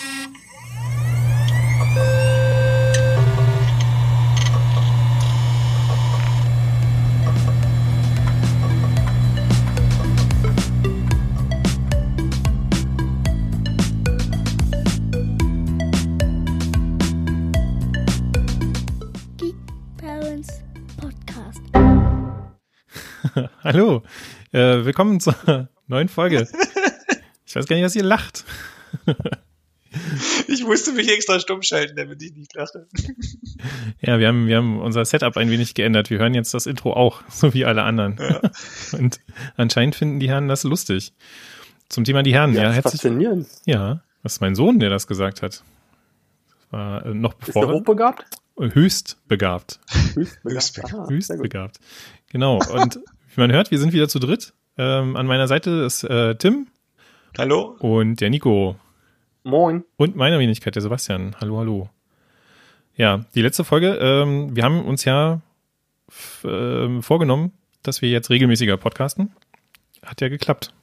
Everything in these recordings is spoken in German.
Geek Parents Podcast. Hallo, äh, willkommen zur neuen Folge. Ich weiß gar nicht, was ihr lacht. Ich musste mich extra stumm schalten, damit ich nicht lache. Ja, wir haben, wir haben unser Setup ein wenig geändert. Wir hören jetzt das Intro auch, so wie alle anderen. Ja. Und anscheinend finden die Herren das lustig. Zum Thema die Herren, ja, Ja, herzlich. faszinierend. Ja, das ist mein Sohn, der das gesagt hat. Das war äh, noch Ist bevor der hochbegabt? höchst begabt. Höchst Höchst begabt. Ah, höchst sehr gut. begabt. Genau. Und wie man hört, wir sind wieder zu dritt. Ähm, an meiner Seite ist äh, Tim Hallo? und der Nico. Moin. Und meine Wenigkeit, der Sebastian. Hallo, hallo. Ja, die letzte Folge, ähm, wir haben uns ja ähm, vorgenommen, dass wir jetzt regelmäßiger podcasten. Hat ja geklappt.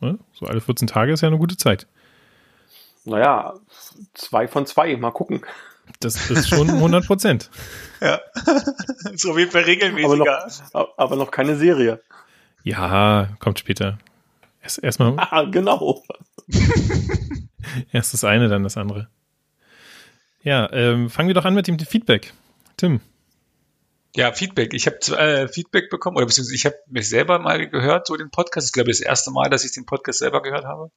Ne? So alle 14 Tage ist ja eine gute Zeit. Naja, zwei von zwei. Mal gucken. Das ist schon 100 Prozent. Ja. so auf jeden Fall Aber regelmäßiger. noch, aber noch keine Serie. Ja, kommt später. Erst, erstmal Ah, genau. erst das eine, dann das andere. Ja, ähm, fangen wir doch an mit dem Feedback. Tim. Ja, Feedback. Ich habe äh, Feedback bekommen, oder beziehungsweise ich habe mich selber mal gehört, so den Podcast. Ich glaube, das erste Mal, dass ich den Podcast selber gehört habe.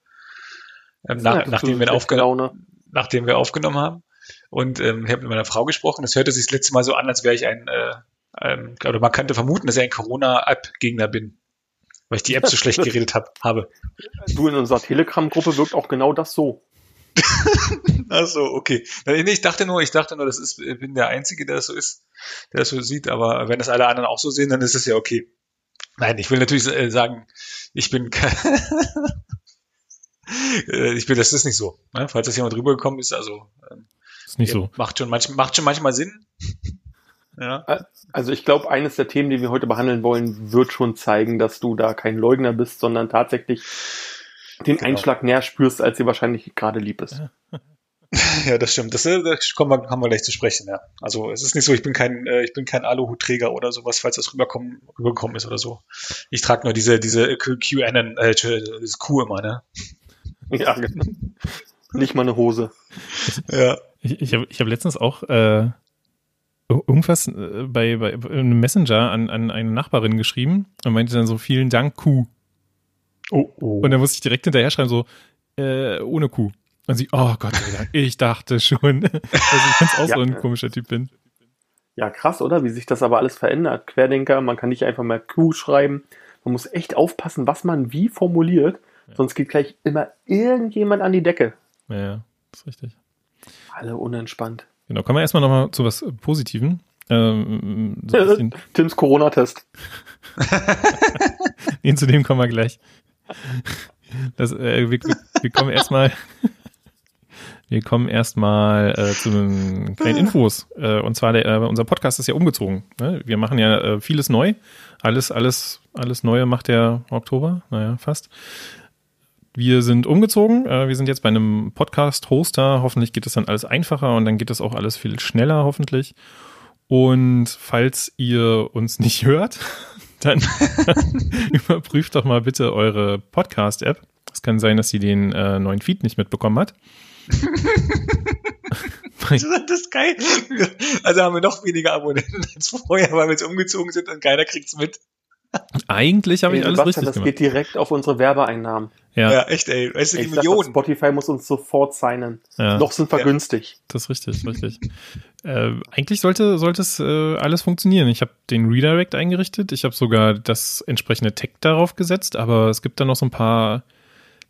Ähm, nach, Ja, nachdem, wir ihn schlechte aufge Laune. nachdem wir aufgenommen haben. Und ähm, ich habe mit meiner Frau gesprochen. Das hörte sich das letzte Mal so an, als wäre ich ein, äh, ähm, oder man könnte vermuten, dass ich ein Corona-App-Gegner bin. Weil ich die App so schlecht geredet hab, habe. Du in unserer Telegram-Gruppe wirkt auch genau das so. Ach so, okay. Ich dachte nur, ich dachte nur, das ist, ich bin der Einzige, der das so ist, der das so sieht, aber wenn das alle anderen auch so sehen, dann ist es ja okay. Nein, ich will natürlich äh, sagen, ich bin kein, Äh, ich bin, das ist nicht so. Ne? Falls das jemand rübergekommen ist, also ähm, Ist nicht so. macht schon manch, macht schon manchmal Sinn. Ja. Also ich glaube, eines der Themen, die wir heute behandeln wollen, wird schon zeigen, dass du da kein Leugner bist, sondern tatsächlich den Genau. Einschlag näher spürst, als dir wahrscheinlich gerade lieb ist. ja, das stimmt. Das, äh, das kommen wir, haben wir gleich zu sprechen, ja. Also es ist nicht so, ich bin kein, äh, ich bin kein Aluhutträger oder sowas, falls das rüberkommen, rübergekommen ist oder so. Ich trage nur diese, diese QAnon, äh, das Q immer, ne? Ja, genau. Nicht mal eine Hose. Ja. Ich, ich habe ich hab letztens auch äh, irgendwas äh, bei, bei einem Messenger an, an eine Nachbarin geschrieben und meinte dann so, vielen Dank, Kuh. Oh, oh. Und dann musste ich direkt hinterher schreiben, so, äh, ohne Kuh. Und sie, oh Gott, sei Dank, ich dachte schon, dass ich jetzt auch so ein Ja. komischer Typ bin. Ja, krass, oder? Wie sich das aber alles verändert. Querdenker, man kann nicht einfach mal Q schreiben. Man muss echt aufpassen, was man wie formuliert. Sonst geht gleich immer irgendjemand an die Decke. Ja, ja, ist richtig. Alle unentspannt. Genau, kommen wir erstmal nochmal zu was Positiven. Ähm, so Tims Corona-Test. nee, zu dem kommen wir gleich. Das, äh, wir, wir kommen erstmal wir kommen erstmal äh, zu den kleinen Infos. Äh, und zwar, der, äh, unser Podcast ist ja umgezogen. Ne? Wir machen ja äh, vieles neu. Alles, alles, alles Neue macht der Oktober. Naja, fast. Wir sind umgezogen. Äh, wir sind jetzt bei einem Podcast-Hoster. Hoffentlich geht es dann alles einfacher und dann geht es auch alles viel schneller, hoffentlich. Und falls ihr uns nicht hört, dann überprüft doch mal bitte eure Podcast-App. Es kann sein, dass sie den äh, neuen Feed nicht mitbekommen hat. Das ist geil. Also haben wir noch weniger Abonnenten als vorher, weil wir jetzt umgezogen sind und keiner kriegt's mit. Eigentlich habe ich alles richtig das gemacht. geht direkt auf unsere Werbeeinnahmen. Ja, Ja, echt, ey. Weißt du, die ich Millionen. Spotify muss uns sofort signen. ja Noch sind wir Ja. günstig. das ist richtig, richtig. äh, eigentlich sollte, sollte es äh, alles funktionieren. Ich habe den Redirect eingerichtet. Ich habe sogar das entsprechende Tag darauf gesetzt, aber es gibt da noch so ein paar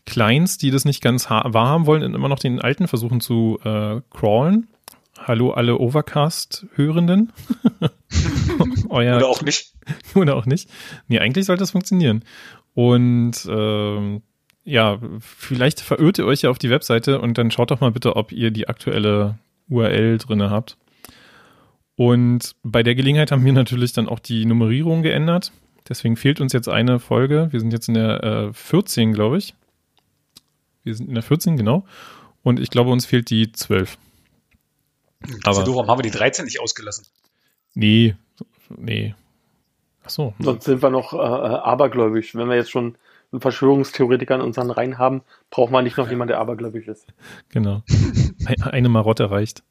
Clients, die das nicht ganz ha- wahrhaben wollen und immer noch den alten versuchen zu äh, crawlen. Hallo alle Overcast-Hörenden. Euer Oder auch nicht. oder auch nicht. Nee, eigentlich sollte das funktionieren. Und ähm, ja, vielleicht verirrt ihr euch ja auf die Webseite und dann schaut doch mal bitte, ob ihr die aktuelle URL drinne habt. Und bei der Gelegenheit haben wir natürlich dann auch die Nummerierung geändert. Deswegen fehlt uns jetzt eine Folge. Wir sind jetzt in der äh, 14, glaube ich. Wir sind in der 14, genau. Und ich glaube, uns fehlt die 12. Das ist Aber- ja warum haben wir die 13 nicht ausgelassen? Nee, nee. Ach so. Sonst sind wir noch äh, äh, abergläubisch. Wenn wir jetzt schon einen Verschwörungstheoretiker in unseren Reihen haben, braucht man nicht noch jemand, der abergläubisch ist. Genau. Ein- Eine Marotte reicht.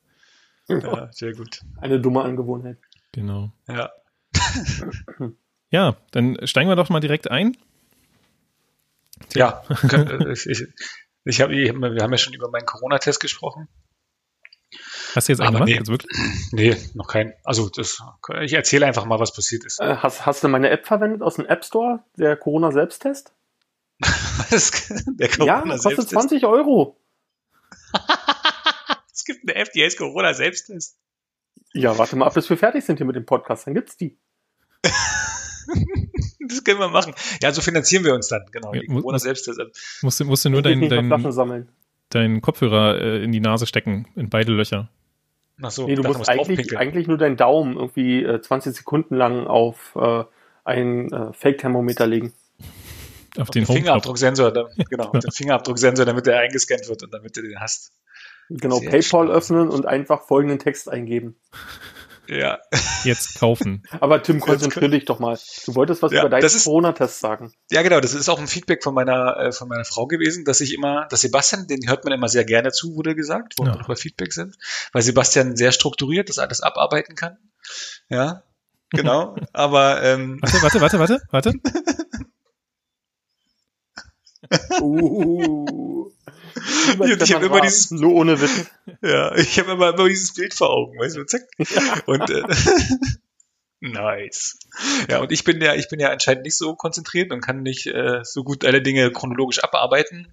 Ja, sehr gut. Eine dumme Angewohnheit. Genau. Ja. Ja, dann steigen wir doch mal direkt ein. Ja, äh, ich, ich, ich hab, ich, wir haben ja schon über meinen Corona-Test gesprochen. Hast du jetzt einen gemacht? nee. Jetzt wirklich? Nee, noch kein. Also das, ich erzähle einfach mal, was passiert ist. Äh, hast, hast du meine App verwendet aus dem App Store, der Corona-Selbsttest? Das, Ja, Corona kostet Selbsttest. 20 Euro. Es gibt eine heißt Corona Selbsttest. Ja, warte mal ab, bis wir fertig sind hier mit dem Podcast. Dann gibt's die. Das können wir machen. Ja, so finanzieren wir uns dann, genau. Ja, Corona Selbsttest. Musst du, musst du nur deinen dein, Flaschen sammeln. dein Kopfhörer äh, in die Nase stecken, in beide Löcher. Ach so, Nee, du musst eigentlich, eigentlich nur deinen Daumen irgendwie äh, 20 Sekunden lang auf äh, ein äh, Fake-Thermometer legen. Auf den den. Fingerabdrucksensor, dann, genau, den Fingerabdrucksensor, damit der eingescannt wird und damit du den hast. Genau, Sehr PayPal schlau. öffnen und einfach folgenden Text eingeben. Ja, Jetzt kaufen. Aber Tim, konzentrier dich doch mal. Du wolltest was Ja, über deinen das ist- Corona-Test sagen. ja, genau. Das ist auch ein Feedback von meiner äh, von meiner Frau gewesen, dass ich immer, dass Sebastian, den hört man immer sehr gerne zu, wurde gesagt, wo Ja. wir darüber Feedback sind, weil Sebastian sehr strukturiert das alles abarbeiten kann. Ja, genau. Aber ähm, Warte, warte, warte, warte, warte. Uh. Und ich hab immer dieses- so ohne Witz. Ja, ich habe immer, immer dieses Bild vor Augen, weißt du, zack. Und äh, nice. Ja, und ich bin ja, ich bin ja anscheinend nicht so konzentriert und kann nicht äh, so gut alle Dinge chronologisch abarbeiten,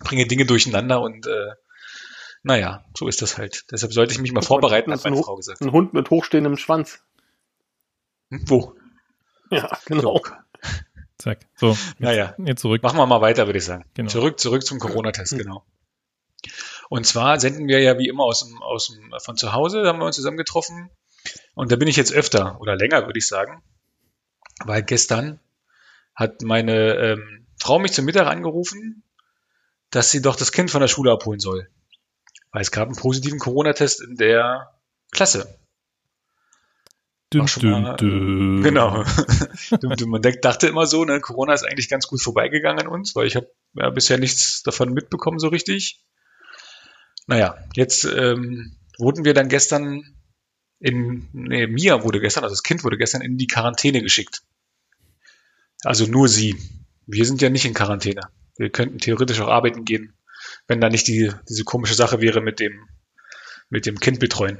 bringe Dinge durcheinander und äh, naja, so ist das halt. Deshalb sollte ich mich mal vorbereiten, hat meine Frau gesagt. Ein Hund mit hochstehendem Schwanz. Hm, Wo? Ja, genau. Zack. So, Naja, jetzt zurück. machen wir mal weiter, würde ich sagen. Genau. Zurück, zurück zum Corona-Test, genau. Und zwar senden wir ja wie immer aus dem, aus dem, von zu Hause, da haben wir uns zusammen getroffen. Und da bin ich jetzt öfter oder länger, würde ich sagen. Weil gestern hat meine ähm, Frau mich zum Mittag angerufen, dass sie doch das Kind von der Schule abholen soll. Weil es gab einen positiven Corona-Test in der Klasse. Auch schon mal, düm, düm. Genau. Man denkt, dachte immer so, ne, Corona ist eigentlich ganz gut vorbeigegangen an uns, weil ich habe ja, bisher nichts davon mitbekommen so richtig. Naja, jetzt ähm, wurden wir dann gestern in, nee, Mia wurde gestern, also das Kind wurde gestern in die Quarantäne geschickt. Also nur sie. Wir sind ja nicht in Quarantäne. Wir könnten theoretisch auch arbeiten gehen, wenn da nicht die, diese komische Sache wäre mit dem, mit dem Kind betreuen.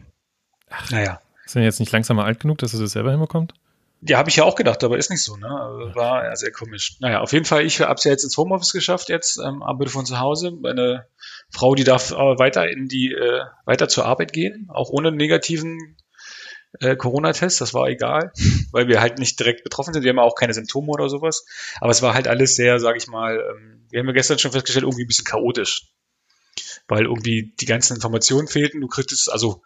Naja. Ist er jetzt nicht langsam mal alt genug, dass er das selber hinbekommt? Ja, habe ich ja auch gedacht, aber ist nicht so, ne? Also war ja sehr komisch. Naja, auf jeden Fall, ich habe es ja jetzt ins Homeoffice geschafft, jetzt ähm, arbeite von zu Hause. Meine Frau, die darf äh, weiter in die, äh, weiter zur Arbeit gehen, auch ohne negativen äh, Corona-Test, das war egal, weil wir halt nicht direkt betroffen sind. Wir haben auch keine Symptome oder sowas. Aber es war halt alles sehr, sage ich mal, ähm, wir haben ja gestern schon festgestellt, irgendwie ein bisschen chaotisch. Weil irgendwie die ganzen Informationen fehlten. Du kriegst also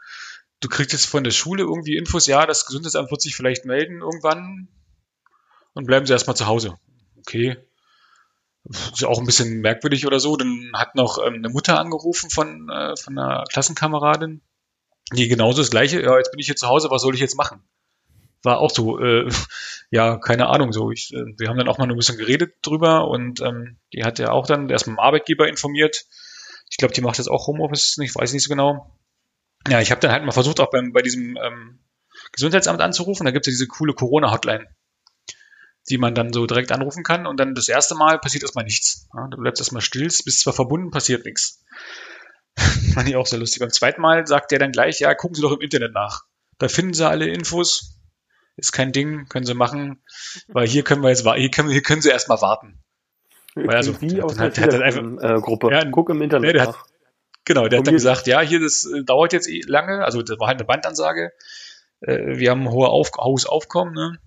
du kriegst von der Schule irgendwie Infos, ja, das Gesundheitsamt wird sich vielleicht melden irgendwann und bleiben sie erstmal zu Hause. Okay. Ist ja auch ein bisschen merkwürdig oder so. Dann hat noch ähm, eine Mutter angerufen von, äh, von einer Klassenkameradin, die genauso das gleiche, ja, jetzt bin ich hier zu Hause, was soll ich jetzt machen? War auch so, äh, ja, keine Ahnung, so. Ich, äh, wir haben dann auch mal ein bisschen geredet drüber und ähm, die hat ja auch dann erstmal dem Arbeitgeber informiert. Ich glaube, die macht jetzt auch Homeoffice, ich weiß nicht so genau. Ja, ich habe dann halt mal versucht, auch beim, bei diesem ähm, Gesundheitsamt anzurufen. Da gibt es ja diese coole Corona-Hotline, die man dann so direkt anrufen kann. Und dann das erste Mal passiert erstmal nichts. Ja, du bleibst erstmal still, bist zwar verbunden, passiert nichts. Fand ich auch sehr lustig. Beim zweiten Mal sagt der dann gleich, ja, gucken Sie doch im Internet nach. Da finden Sie alle Infos. Ist kein Ding, können Sie machen. Weil hier können wir jetzt, hier können, hier können Sie erstmal warten. Weil also, Wie aus dann einer hat- hat er einfach- Telegram-Gruppe. Ja, Guck im Internet nee, der hat- nach. Genau, der hat dann gesagt, ja, hier, das äh, dauert jetzt eh lange, also das war halt eine Bandansage. Äh, wir haben ein hohe Auf hohes Aufkommen, ne?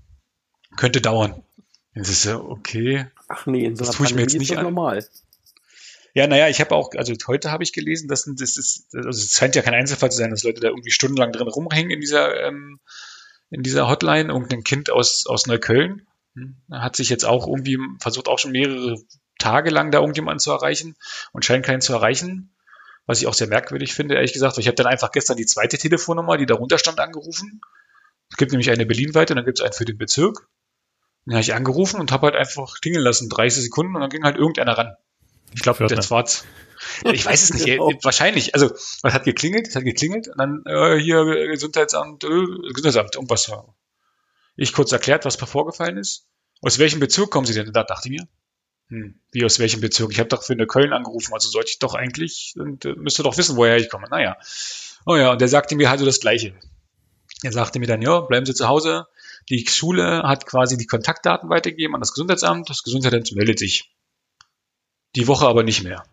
Könnte dauern. Das ist ja okay. Ach nee, in so Das tue ich mir jetzt nicht an. normal. Ja, naja, ich habe auch, also heute habe ich gelesen, dass das ist, also es scheint ja kein Einzelfall zu sein, dass Leute da irgendwie stundenlang drin rumhängen in dieser, ähm, in dieser Hotline. Irgendein Kind aus, aus Neukölln hm, hat sich jetzt auch irgendwie versucht, auch schon mehrere Tage lang da irgendjemanden zu erreichen und scheint keinen zu erreichen. Was ich auch sehr merkwürdig finde, ehrlich gesagt. Ich habe dann einfach gestern die zweite Telefonnummer, die darunter stand, angerufen. Es gibt nämlich eine Berlin-Weite und dann gibt es einen für den Bezirk. Dann habe ich angerufen und habe halt einfach klingeln lassen, 30 Sekunden und dann ging halt irgendeiner ran. Ich glaube, das war's. Ich weiß es nicht, Genau. wahrscheinlich. Also, was hat geklingelt? Es hat geklingelt und dann äh, hier Gesundheitsamt, äh, Gesundheitsamt, irgendwas. Ich kurz erklärt, was vorgefallen ist. Aus welchem Bezirk kommen Sie denn? Da dachte ich mir, hm, wie aus welchem Bezirk? Ich habe doch für eine Köln angerufen, also sollte ich doch eigentlich und äh, müsste doch wissen, woher ich komme. Naja. Oh ja, und der sagte mir halt so das Gleiche. Er sagte mir dann, ja, bleiben Sie zu Hause. Die Schule hat quasi die Kontaktdaten weitergegeben an das Gesundheitsamt. Das Gesundheitsamt meldet sich. Die Woche aber nicht mehr.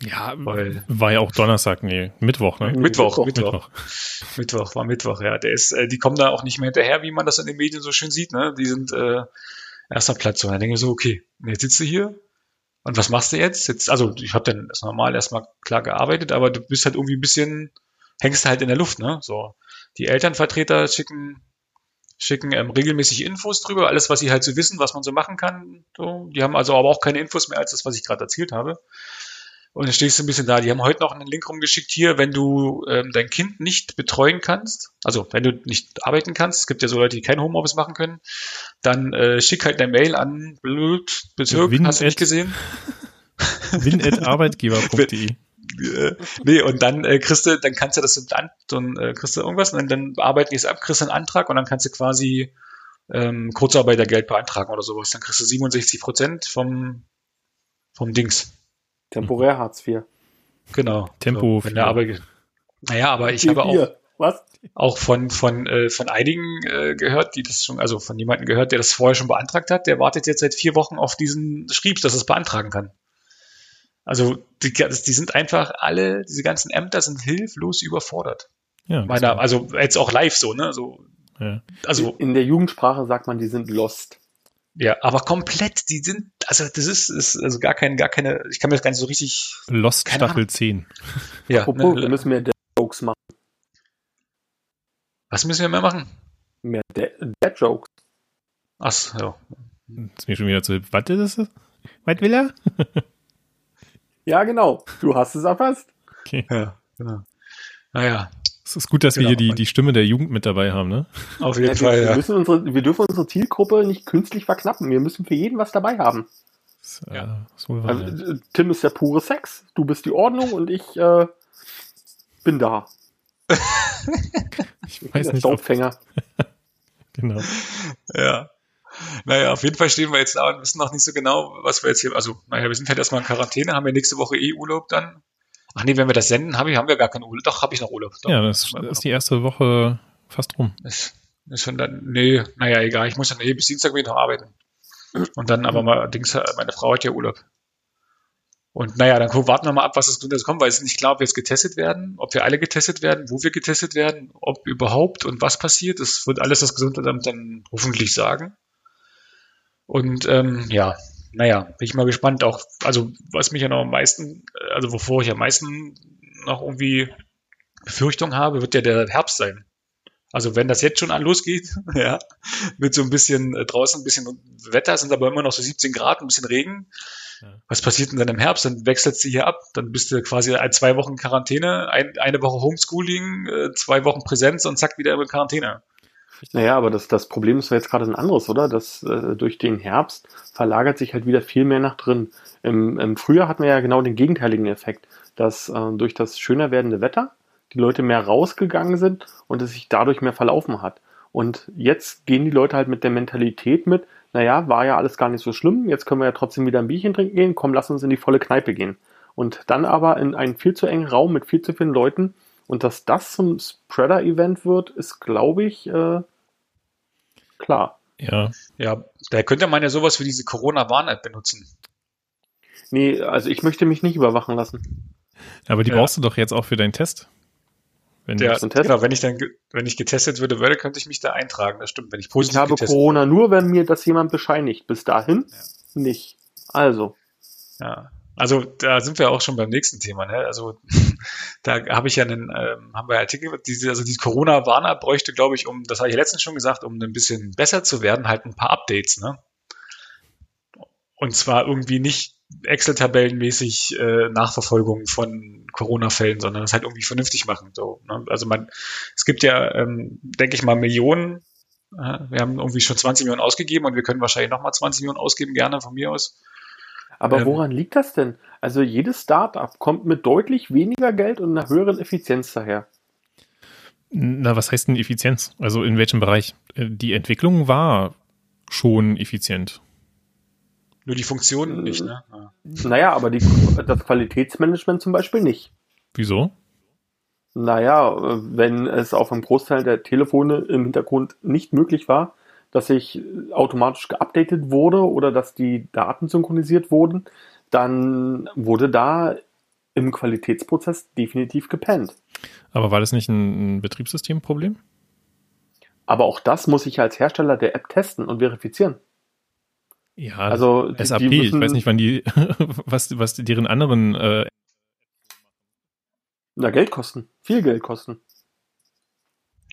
Ja, Weil war ja auch Donnerstag, nee, Mittwoch, ne? Mittwoch, Mittwoch. Mittwoch. Mittwoch, war Mittwoch, ja. Der ist, äh, die kommen da auch nicht mehr hinterher, wie man das in den Medien so schön sieht, ne? Die sind äh, erster Platz. Und dann denke ich so, okay, jetzt sitzt du hier und was machst du jetzt? Jetzt, also ich habe dann das normal erstmal klar gearbeitet, aber du bist halt irgendwie ein bisschen, hängst halt in der Luft, ne? So. Die Elternvertreter schicken, schicken ähm, regelmäßig Infos drüber, alles, was sie halt so wissen, was man so machen kann. So. Die haben also aber auch keine Infos mehr als das, was ich gerade erzählt habe. Und dann stehst du ein bisschen da. Die haben heute noch einen Link rumgeschickt hier, wenn du ähm, dein Kind nicht betreuen kannst, also wenn du nicht arbeiten kannst, es gibt ja so Leute, die kein Homeoffice machen können, dann äh, schick halt eine Mail an blöd, Bezirk, Win hast du nicht gesehen? win.arbeitgeber.de. Äh, nee, und dann äh, kriegst du, dann kannst du das so ein, äh, kriegst du irgendwas und dann, dann bearbeiten die es ab, kriegst du einen Antrag und dann kannst du quasi ähm, Kurzarbeitergeld beantragen oder sowas. Dann kriegst du 67 Prozent vom, vom Dings. Temporär Hartz IV. Genau. Tempo So, wenn der. Arbeit, naja, aber ich habe auch. Was? auch von, von, äh, von einigen äh, gehört, die das schon, also von jemandem gehört, der das vorher schon beantragt hat, der wartet jetzt seit vier Wochen auf diesen Schrieb, dass er es beantragen kann. Also die, die sind einfach alle, diese ganzen Ämter sind hilflos überfordert. Ja, Meiner, also jetzt auch live so, ne? So, ja. also In der Jugendsprache sagt man, die sind lost. Ja, aber komplett, die sind, also das ist, ist also gar keine, gar keine, ich kann mir das gar nicht so richtig, Lost Staffel 10. ja, Apropos, wir ne, müssen mehr Dad-Jokes machen. was müssen wir mehr machen? Mehr Dad-Jokes. Ach, so, ja. Ist mir schon wieder zu. Was ist das? Was will er? Ja, genau. Du hast es erfasst. Okay. ja, genau. Naja, Es ist gut, dass wir Genau. hier die, die Stimme der Jugend mit dabei haben, ne? auf jeden Ja, Fall, wir, wir, ja. müssen unsere, wir dürfen unsere Zielgruppe nicht künstlich verknappen. Wir müssen für jeden was dabei haben. Das, äh, Ja. ist wohl wahr, Also, ja. äh, Tim ist der pure Sex, du bist die Ordnung und ich äh, bin da. Ich weiß der nicht, ob, Staubfänger. genau. Ja. Naja, auf jeden Fall stehen wir jetzt da und wissen noch nicht so genau, was wir jetzt hier, also, naja, wir sind halt erstmal in Quarantäne, haben wir nächste Woche eh Urlaub dann. Ach nee, wenn wir das senden, haben wir, haben wir gar keinen Urlaub. Doch, habe ich noch Urlaub. Doch. Ja, das ist die erste Woche fast rum. Ist, ist schon dann, nee, naja, egal, ich muss dann eh bis Dienstag wieder noch arbeiten. Und dann aber mal, Dings, meine Frau hat ja Urlaub. Und naja, dann gucken, warten wir mal ab, was das Gesundheits kommt, weil es ist nicht klar, ob wir jetzt getestet werden, ob wir alle getestet werden, wo wir getestet werden, ob überhaupt und was passiert. Das wird alles das Gesundheitsamt dann hoffentlich sagen. Und ähm, ja, naja, bin ich mal gespannt. Auch, also was mich ja noch am meisten, also wovor ich am meisten noch irgendwie Befürchtung habe, wird ja der Herbst sein. Also wenn das jetzt schon an losgeht, ja, mit so ein bisschen äh, draußen ein bisschen Wetter, sind aber immer noch so 17 Grad, ein bisschen Regen. Ja. Was passiert denn dann im Herbst? Dann wechselst du hier ab, dann bist du quasi ein, zwei Wochen Quarantäne, ein, eine Woche Homeschooling, äh, zwei Wochen Präsenz und zack, wieder in Quarantäne. Naja, aber das, das Problem ist ja jetzt gerade ein anderes, oder? Das, äh, durch den Herbst verlagert sich halt wieder viel mehr nach drin. Im, Im Frühjahr hatten wir ja genau den gegenteiligen Effekt, dass äh, durch das schöner werdende Wetter die Leute mehr rausgegangen sind und es sich dadurch mehr verlaufen hat. Und jetzt gehen die Leute halt mit der Mentalität mit, naja, war ja alles gar nicht so schlimm, jetzt können wir ja trotzdem wieder ein Bierchen trinken gehen, komm, lass uns in die volle Kneipe gehen. Und dann aber in einen viel zu engen Raum mit viel zu vielen Leuten und dass das zum Spreader-Event wird, ist, glaube ich, äh, klar. Ja, Ja, da könnte man ja sowas wie diese Corona-Warn-App benutzen. Nee, also ich möchte mich nicht überwachen lassen. aber die Ja. brauchst du doch jetzt auch für deinen Test. Wenn ein Test? genau, wenn ich dann, wenn ich getestet würde, würde, könnte ich mich da eintragen. Das stimmt, wenn ich Ich positiv habe getestet Corona nur, wenn mir das jemand bescheinigt. Bis dahin nicht. Also, Ja. Also da sind wir auch schon beim nächsten Thema. Ne? Also da habe ich ja einen, ähm, haben wir Artikel, diese, also die Corona-Warner bräuchte, glaube ich, um, das habe ich letztens schon gesagt, um ein bisschen besser zu werden, halt ein paar Updates. Ne? Und zwar irgendwie nicht Excel-Tabellenmäßig äh, Nachverfolgung von Corona-Fällen, sondern das halt irgendwie vernünftig machen. So, ne? Also man, es gibt ja, ähm, denke ich mal, Millionen. Äh, wir haben irgendwie schon 20 Millionen ausgegeben und wir können wahrscheinlich nochmal 20 Millionen ausgeben, gerne von mir aus. Aber Ähm, woran liegt das denn? Also jedes Startup kommt mit deutlich weniger Geld und einer höheren Effizienz daher. Na, was heißt denn Effizienz? Also in welchem Bereich? Äh, Die Entwicklung war schon effizient. Nur die Funktionen nicht, ne? Ja. Naja, aber die, das Qualitätsmanagement zum Beispiel nicht. Wieso? Naja, äh, wenn es auf einem Großteil der Telefone im Hintergrund nicht möglich war, dass sich automatisch geupdatet wurde oder dass die Daten synchronisiert wurden, dann wurde da im Qualitätsprozess definitiv gepennt. Aber war das nicht ein, Betriebssystemproblem? Aber auch das muss ich als Hersteller der App testen und verifizieren. Ja, Also die- SAP, die ich müssen- weiß nicht, wann die, was, was deren anderen, äh, Na, Geld kosten. Viel Geld kosten.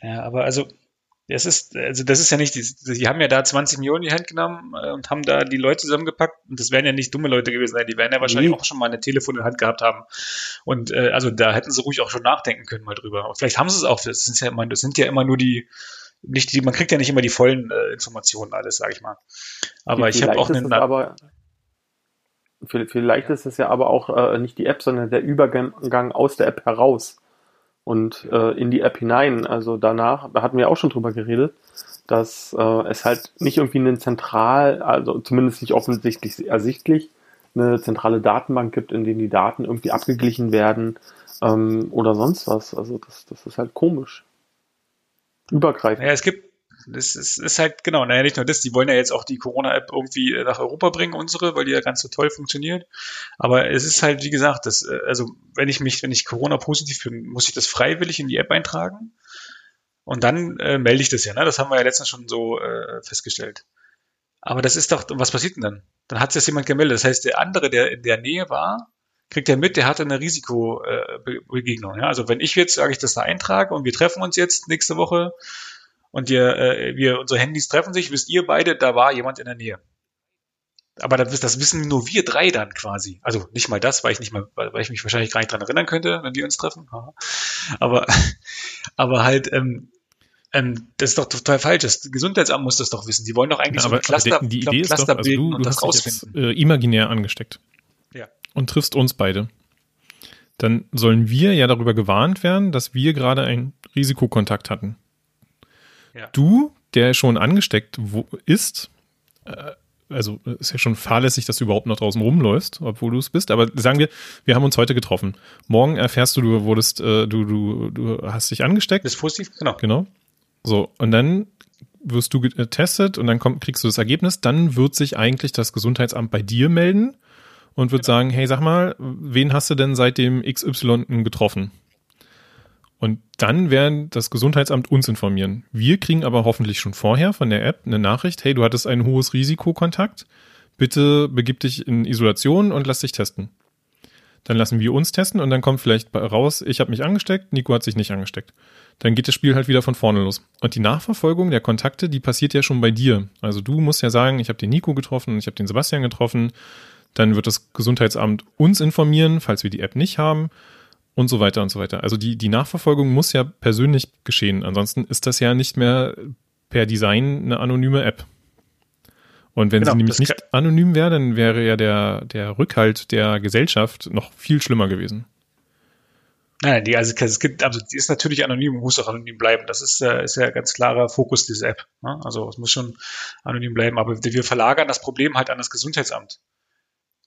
Ja, aber also, das ist, also das ist ja nicht, die, die haben ja da 20 Millionen in die Hand genommen äh, und haben da die Leute zusammengepackt und das wären ja nicht dumme Leute gewesen sein, die werden ja wahrscheinlich Nee. auch schon mal ein Telefon in der Hand gehabt haben. Und äh, also da hätten sie ruhig auch schon nachdenken können mal drüber. Und vielleicht haben sie es auch, das sind ja immer, das sind ja immer nur die, nicht die, man kriegt ja nicht immer die vollen äh, Informationen alles, sage ich mal. Aber ich habe auch einen, aber Vielleicht ist es ja aber auch äh, nicht die App, sondern der Übergang aus der App heraus und äh, in die App hinein. Also danach, da hatten wir auch schon drüber geredet, dass äh, es halt nicht irgendwie eine zentral, also zumindest nicht offensichtlich ersichtlich, eine zentrale Datenbank gibt, in denen die Daten irgendwie abgeglichen werden ähm, oder sonst was. Also das, das ist halt komisch. Übergreifend. Ja, es gibt, das ist, ist halt, genau, naja, nicht nur das, die wollen ja jetzt auch die Corona-App irgendwie äh, nach Europa bringen, unsere, weil die ja ganz so toll funktioniert. Aber es ist halt, wie gesagt, das, äh, also wenn ich mich, wenn ich Corona-positiv bin, muss ich das freiwillig in die App eintragen. Und dann äh, melde ich das ja, ne? Das haben wir ja letztens schon so äh, festgestellt. Aber das ist doch, was passiert denn dann? Dann hat sich das jemand gemeldet. Das heißt, der andere, der in der Nähe war, kriegt er mit, der hatte eine Risikobegegnung. Ja? Also wenn ich jetzt, sage ich, das da eintrage und wir treffen uns jetzt nächste Woche und wir, äh, wir unsere Handys treffen sich, wisst ihr beide, da war jemand in der Nähe. Aber das, das wissen nur wir drei dann quasi. Also nicht mal das, weil ich nicht mal, weil ich mich wahrscheinlich gar nicht dran erinnern könnte, wenn wir uns treffen. Aber, aber halt, ähm, ähm, das ist doch total falsch. Das Gesundheitsamt muss das doch wissen. Die wollen doch eigentlich Ja, so ein Cluster, die, Idee ist doch, Cluster also bilden du, und du das hast dich jetzt rausfinden. äh, imaginär angesteckt. Ja. Und triffst uns beide. Dann sollen wir ja darüber gewarnt werden, dass wir gerade einen Risikokontakt hatten. Ja. Du, der schon angesteckt ist, äh, also ist ja schon fahrlässig, dass du überhaupt noch draußen rumläufst, obwohl du es bist. Aber sagen wir, wir haben uns heute getroffen. Morgen erfährst du, du wurdest, äh, du, du, du hast dich angesteckt. Das ist positiv, genau. Genau. So, und dann wirst du getestet und dann kommt, kriegst du das Ergebnis. Dann wird sich eigentlich das Gesundheitsamt bei dir melden und wird sagen, hey, sag mal, wen hast du denn seit dem XY getroffen? Und dann werden das Gesundheitsamt uns informieren. Wir kriegen aber hoffentlich schon vorher von der App eine Nachricht, hey, du hattest ein hohes Risikokontakt, bitte begib dich in Isolation und lass dich testen. Dann lassen wir uns testen und dann kommt vielleicht raus, ich habe mich angesteckt, Nico hat sich nicht angesteckt. Dann geht das Spiel halt wieder von vorne los. Und die Nachverfolgung der Kontakte, die passiert ja schon bei dir. Also du musst ja sagen, ich habe den Nico getroffen, ich habe den Sebastian getroffen. Dann wird das Gesundheitsamt uns informieren, falls wir die App nicht haben und so weiter und so weiter. Also die, die Nachverfolgung muss ja persönlich geschehen. Ansonsten ist das ja nicht mehr per Design eine anonyme App. Und wenn Genau, sie nämlich nicht anonym wäre, dann wäre ja der, der Rückhalt der Gesellschaft noch viel schlimmer gewesen. Nein, die, also es gibt, also die ist natürlich anonym und muss auch anonym bleiben. Das ist, äh, ist ja ganz klarer Fokus dieser App. Ne? Also es muss schon anonym bleiben. Aber wir verlagern das Problem halt an das Gesundheitsamt.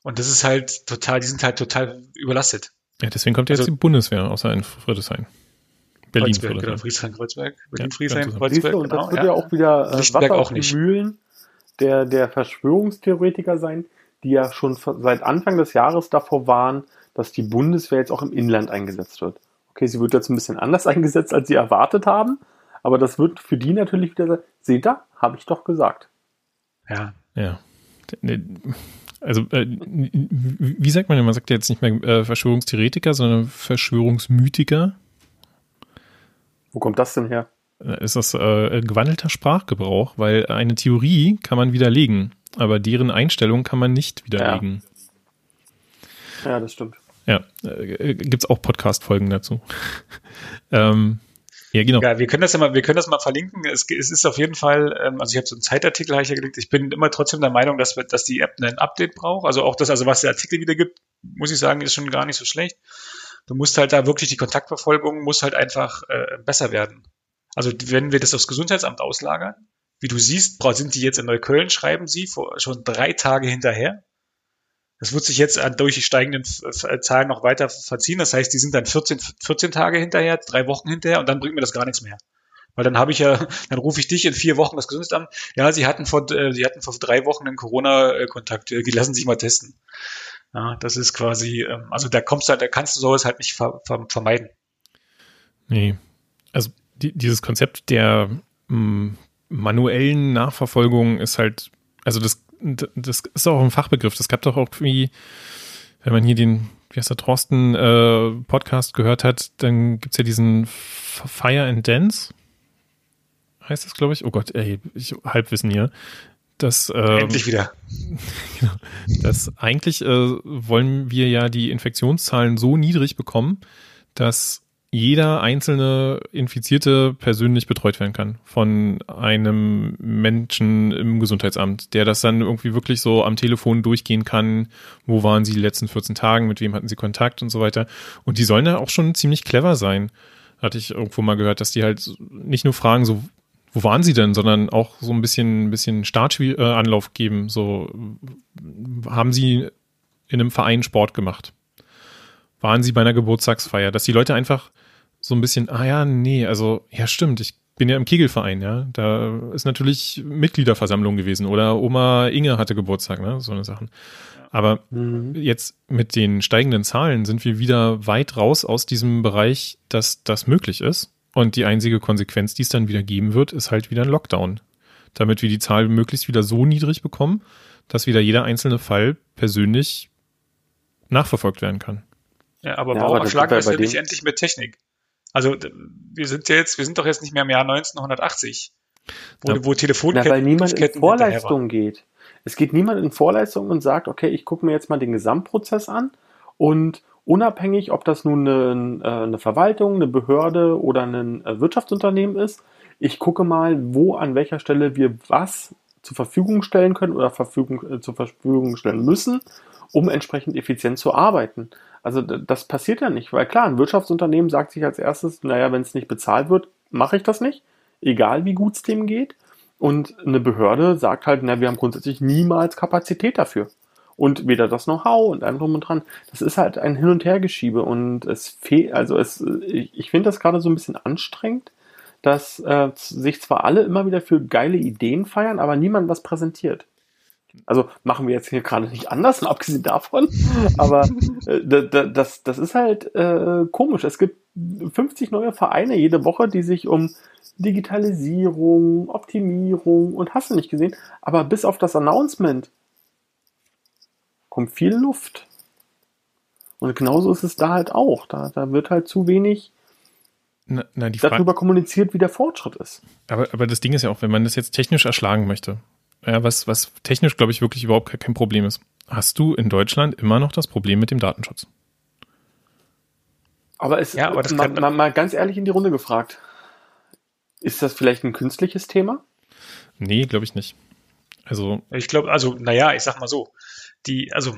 Und das ist halt total, die sind halt total überlastet. Ja, deswegen kommt jetzt Also- die Bundeswehr außer in Friedrichshain. Berlin, Kreuzberg, genau, Friedrichshain. Friedrichshain, Kreuzberg, Berlin, Ja, Friedrichshain, Kreuzberg, und das genau, wird ja. ja auch wieder äh, Wasser auch auf nicht. die Mühlen der, der Verschwörungstheoretiker sein, die ja schon seit Anfang des Jahres davor waren, dass die Bundeswehr jetzt auch im Inland eingesetzt wird. Okay, sie wird jetzt ein bisschen anders eingesetzt, als sie erwartet haben, aber das wird für die natürlich wieder sein, seht ihr, habe ich doch gesagt. Ja, Ja. Also, äh, wie sagt man denn? Man sagt ja jetzt nicht mehr äh, Verschwörungstheoretiker, sondern Verschwörungsmythiker. Wo kommt das denn her? Äh, Ist das äh, gewandelter Sprachgebrauch? Weil eine Theorie kann man widerlegen, aber deren Einstellung kann man nicht widerlegen. Ja, das stimmt. Ja, äh, gibt's auch Podcast-Folgen dazu. ähm, ja, genau. Ja, wir können das ja mal, wir können das mal verlinken. Es, es ist auf jeden Fall, ähm, also ich habe so einen Zeitartikel hier gelegt. Ich bin immer trotzdem der Meinung, dass, wir, dass die App ein Update braucht. Also auch das, also was der Artikel wieder gibt, muss ich sagen, ist schon gar nicht so schlecht. Du musst halt da wirklich die Kontaktverfolgung muss halt einfach äh, besser werden. Also wenn wir das aufs Gesundheitsamt auslagern, wie du siehst, sind die jetzt in Neukölln, schreiben sie vor, schon drei Tage hinterher. Das wird sich jetzt durch die steigenden Zahlen noch weiter verziehen. Das heißt, die sind dann 14, 14 Tage hinterher, drei Wochen hinterher und dann bringt mir das gar nichts mehr. Weil dann habe ich ja, dann rufe ich dich in vier Wochen das Gesundheitsamt. Ja, sie hatten vor, äh, sie hatten vor drei Wochen einen Corona-Kontakt. Die lassen sich mal testen. Ja, das ist quasi, ähm, also da kommst du, da kannst du sowas halt nicht ver, ver, vermeiden. Nee. Also die, dieses Konzept der mm, manuellen Nachverfolgung ist halt, also das, das ist auch ein Fachbegriff. Das gab doch auch wie, wenn man hier den, wie heißt der, Thorsten äh, Podcast gehört hat, dann gibt's ja diesen Fire and Dance. Heißt das, glaube ich? Oh Gott, ey, ich Halbwissen hier. Das, äh, Endlich wieder. genau, das eigentlich äh, wollen wir ja die Infektionszahlen so niedrig bekommen, dass jeder einzelne Infizierte persönlich betreut werden kann von einem Menschen im Gesundheitsamt, der das dann irgendwie wirklich so am Telefon durchgehen kann, wo waren sie die letzten 14 Tagen, mit wem hatten sie Kontakt und so weiter. Und die sollen ja auch schon ziemlich clever sein. Hatte ich irgendwo mal gehört, dass die halt nicht nur fragen, so, wo waren sie denn, sondern auch so ein bisschen, ein bisschen Startanlauf geben. So, haben sie in einem Verein Sport gemacht? Waren sie bei einer Geburtstagsfeier? Dass die Leute einfach so ein bisschen, ah ja, nee, also, ja, stimmt, ich bin ja im Kegelverein, ja. Da ist natürlich Mitgliederversammlung gewesen oder Oma Inge hatte Geburtstag, ne, so eine Sachen. Aber mhm. jetzt mit den steigenden Zahlen sind wir wieder weit raus aus diesem Bereich, dass das möglich ist. Und die einzige Konsequenz, die es dann wieder geben wird, ist halt wieder ein Lockdown. Damit wir die Zahl möglichst wieder so niedrig bekommen, dass wieder jeder einzelne Fall persönlich nachverfolgt werden kann. Ja, aber ja, warum aber schlagen wir es denn nicht endlich mit Technik? Also wir sind jetzt, wir sind doch jetzt nicht mehr im Jahr 1980, wo, ja. wo Telefonketten, Na, weil niemand in Vorleistung geht. Es geht niemand in Vorleistung und sagt, okay, ich gucke mir jetzt mal den Gesamtprozess an und unabhängig, ob das nun eine, äh, eine Verwaltung, eine Behörde oder ein äh, Wirtschaftsunternehmen ist, ich gucke mal, wo an welcher Stelle wir was zur Verfügung stellen können oder Verfügung, äh, zur Verfügung stellen müssen, um entsprechend effizient zu arbeiten. Also das passiert ja nicht, weil klar, ein Wirtschaftsunternehmen sagt sich als erstes, naja, wenn es nicht bezahlt wird, mache ich das nicht, egal wie gut es dem geht. Und eine Behörde sagt halt, na, wir haben grundsätzlich niemals Kapazität dafür. Und weder das Know-how und allem drum und dran. Das ist halt ein Hin- und Hergeschiebe und es fehlt, also es, ich, ich finde das gerade so ein bisschen anstrengend, dass äh, sich zwar alle immer wieder für geile Ideen feiern, aber niemand was präsentiert. Also machen wir jetzt hier gerade nicht anders, abgesehen davon. Aber äh, das, das ist halt äh, komisch. Es gibt 50 neue Vereine jede Woche, die sich um Digitalisierung, Optimierung und hast du nicht gesehen. Aber bis auf das Announcement kommt viel Luft. Und genauso ist es da halt auch. Da, da wird halt zu wenig na, na, darüber kommuniziert, wie der Fortschritt ist. Aber, aber das Ding ist ja auch, wenn man das jetzt technisch erschlagen möchte, ja, was, was technisch, glaube ich, wirklich überhaupt kein Problem ist. Hast du in Deutschland immer noch das Problem mit dem Datenschutz? Aber, es, ja, aber das mal, mal, mal ganz ehrlich in die Runde gefragt. Ist das vielleicht ein künstliches Thema? Nee, glaube ich nicht. Also. Ich glaube, also, naja, ich sag mal so. Die, also,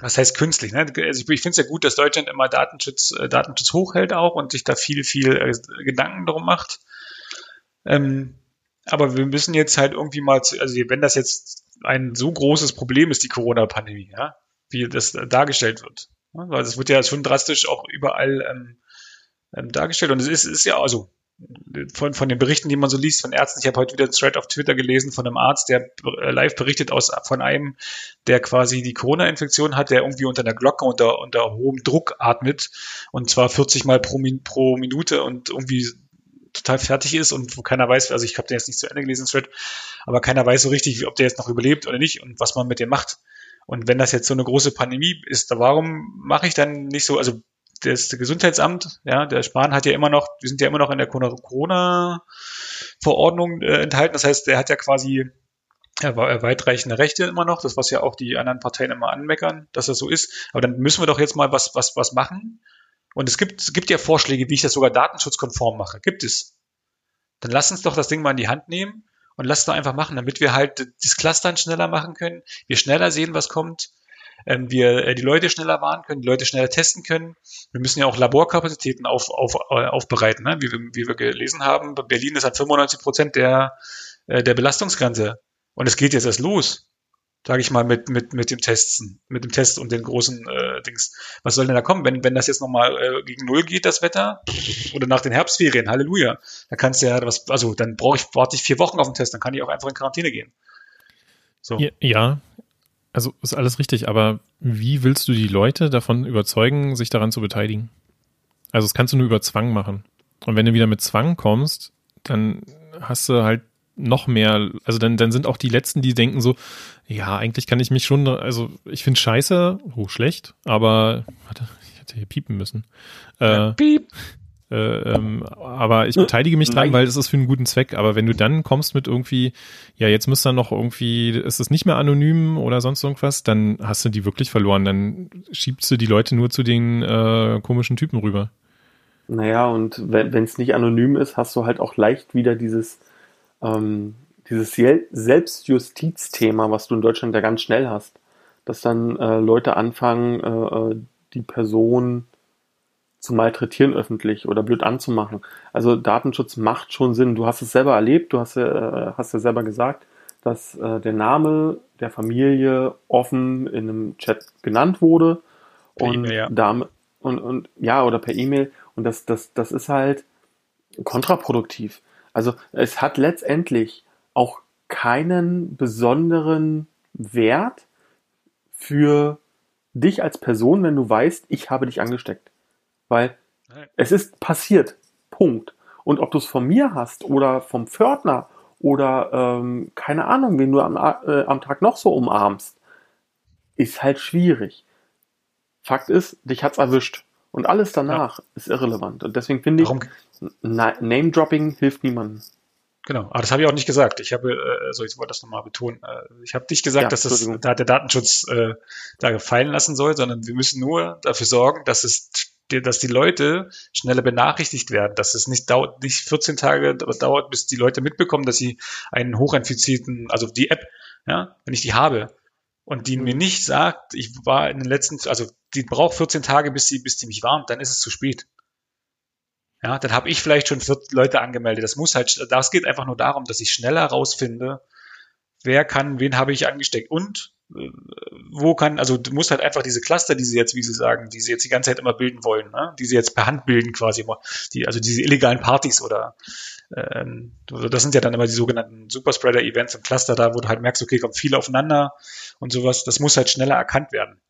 was heißt künstlich? Ne? Also ich, ich finde es ja gut, dass Deutschland immer Datenschutz, äh, Datenschutz hochhält auch und sich da viel, viel äh, Gedanken drum macht. Ähm, aber wir müssen jetzt halt irgendwie mal, zu, also wenn das jetzt ein so großes Problem ist, die Corona-Pandemie, ja, wie das dargestellt wird. Ja, weil es wird ja schon drastisch auch überall ähm, ähm, dargestellt. Und es ist, ist ja also von, von den Berichten, die man so liest von Ärzten. Ich habe heute wieder einen Thread auf Twitter gelesen von einem Arzt, der äh, live berichtet aus von einem, der quasi die Corona-Infektion hat, der irgendwie unter einer Glocke unter, unter hohem Druck atmet und zwar 40 Mal pro, pro Minute und irgendwie total fertig ist und wo keiner weiß, also ich habe den jetzt nicht zu Ende gelesen, Thread, aber keiner weiß so richtig, ob der jetzt noch überlebt oder nicht und was man mit dem macht. Und wenn das jetzt so eine große Pandemie ist, warum mache ich dann nicht so, also das Gesundheitsamt, ja, der Spahn hat ja immer noch, wir sind ja immer noch in der Corona-Verordnung äh, enthalten. Das heißt, der hat ja quasi weitreichende Rechte immer noch, das was ja auch die anderen Parteien immer anmeckern, dass das so ist. Aber dann müssen wir doch jetzt mal was, was, was machen. Und es gibt, gibt ja Vorschläge, wie ich das sogar datenschutzkonform mache. Gibt es. Dann lass uns doch das Ding mal in die Hand nehmen und lass es doch einfach machen, damit wir halt das Clustern schneller machen können, wir schneller sehen, was kommt, ähm, wir äh, die Leute schneller warnen können, die Leute schneller testen können. Wir müssen ja auch Laborkapazitäten auf, auf, äh, aufbereiten, ne? wie, wir, wie wir gelesen haben. Berlin ist an 95 Prozent der, äh, der Belastungsgrenze. Und es geht jetzt erst los, sage ich mal, mit, mit, mit dem Testen, mit dem Test und den großen äh, Dings. Was soll denn da kommen, wenn, wenn das jetzt nochmal äh, gegen Null geht, das Wetter? Oder nach den Herbstferien, Halleluja. Da kannst du ja was, also dann brauche ich, warte ich vier Wochen auf den Test, dann kann ich auch einfach in Quarantäne gehen. So. Ja, also ist alles richtig, aber wie willst du die Leute davon überzeugen, sich daran zu beteiligen? Also das kannst du nur über Zwang machen. Und wenn du wieder mit Zwang kommst, dann hast du halt noch mehr, also dann, dann sind auch die Letzten, die denken so, ja, eigentlich kann ich mich schon, also ich finde scheiße, oh, schlecht, aber, warte, ich hätte hier piepen müssen. Äh, Piep. Äh, ähm, aber ich beteilige mich dran, weil es ist für einen guten Zweck. Aber wenn du dann kommst mit irgendwie, ja, jetzt müsst dann noch irgendwie, ist es nicht mehr anonym oder sonst irgendwas, dann hast du die wirklich verloren. Dann schiebst du die Leute nur zu den äh, komischen Typen rüber. Naja, und wenn es nicht anonym ist, hast du halt auch leicht wieder dieses, ähm, dieses Selbstjustizthema, was du in Deutschland ja ganz schnell hast, dass dann äh, Leute anfangen, äh, äh, die Person zu malträtieren öffentlich oder blöd anzumachen. Also Datenschutz macht schon Sinn. Du hast es selber erlebt, du hast ja, äh, hast ja selber gesagt, dass äh, der Name der Familie offen in einem Chat genannt wurde. Per und, e ja. damit, und, und ja, oder per E-Mail. Und das, das, das ist halt kontraproduktiv. Also es hat letztendlich auch keinen besonderen Wert für dich als Person, wenn du weißt, ich habe dich angesteckt. Weil es ist passiert. Punkt. Und ob du es von mir hast oder vom Pförtner oder ähm, keine Ahnung, wen du am, äh, am Tag noch so umarmst, ist halt schwierig. Fakt ist, dich hat's erwischt. Und alles danach ja. ist irrelevant. Und deswegen finde ich, Name-Dropping hilft niemandem. Genau, aber das habe ich auch nicht gesagt. Ich habe, äh, also ich wollte das nochmal betonen. Äh, ich habe nicht gesagt, ja, dass das da der Datenschutz äh, da gefallen lassen soll, sondern wir müssen nur dafür sorgen, dass es dass die Leute schneller benachrichtigt werden, dass es nicht dauert, nicht 14 Tage dauert, bis die Leute mitbekommen, dass sie einen hochinfizierten, also die App, ja, wenn ich die habe und die mir nicht sagt, ich war in den letzten, also die braucht 14 Tage, bis sie, bis die mich warnt, dann ist es zu spät. Ja, dann habe ich vielleicht schon 40 Leute angemeldet. Das muss halt, das geht einfach nur darum, dass ich schneller rausfinde, wer kann, wen habe ich angesteckt und äh, wo kann, also du musst halt einfach diese Cluster, die sie jetzt, wie sie sagen, die sie jetzt die ganze Zeit immer bilden wollen, ne? die sie jetzt per Hand bilden quasi, die, also diese illegalen Partys oder ähm, das sind ja dann immer die sogenannten Superspreader-Events im Cluster da, wo du halt merkst, okay, kommen viele aufeinander und sowas, das muss halt schneller erkannt werden.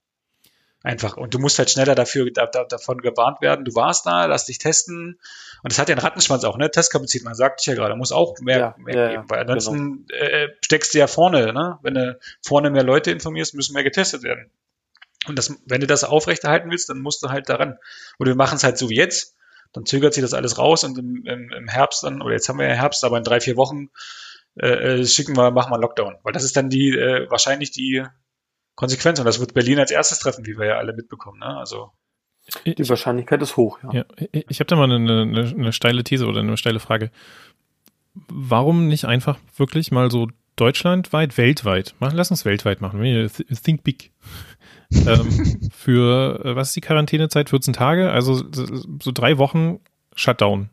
Einfach. Und du musst halt schneller dafür da, da, davon gewarnt werden. Du warst da, lass dich testen. Und es hat ja einen Rattenschwanz auch, ne? Testkapazität, man sagt ja gerade, muss auch mehr, ja, mehr ja, geben. Weil ansonsten genau. äh, steckst du ja vorne, ne? Wenn du vorne mehr Leute informierst, müssen mehr getestet werden. Und das, wenn du das aufrechterhalten willst, dann musst du halt daran. Oder wir machen es halt so wie jetzt, dann zögert sich das alles raus und im, im, im Herbst dann, oder jetzt haben wir ja Herbst, aber in drei, vier Wochen äh, äh schicken wir, machen wir Lockdown. Weil das ist dann die, äh, wahrscheinlich die Konsequenz. Und das wird Berlin als erstes treffen, wie wir ja alle mitbekommen. Ne? Also die Wahrscheinlichkeit ist hoch, ja. ja ich habe da mal eine, eine, eine steile These oder eine steile Frage. Warum nicht einfach wirklich mal so deutschlandweit, weltweit, machen, lass uns weltweit machen, think big. Ähm, für, äh, was ist die Quarantänezeit? 14 Tage, also so drei Wochen Shutdown.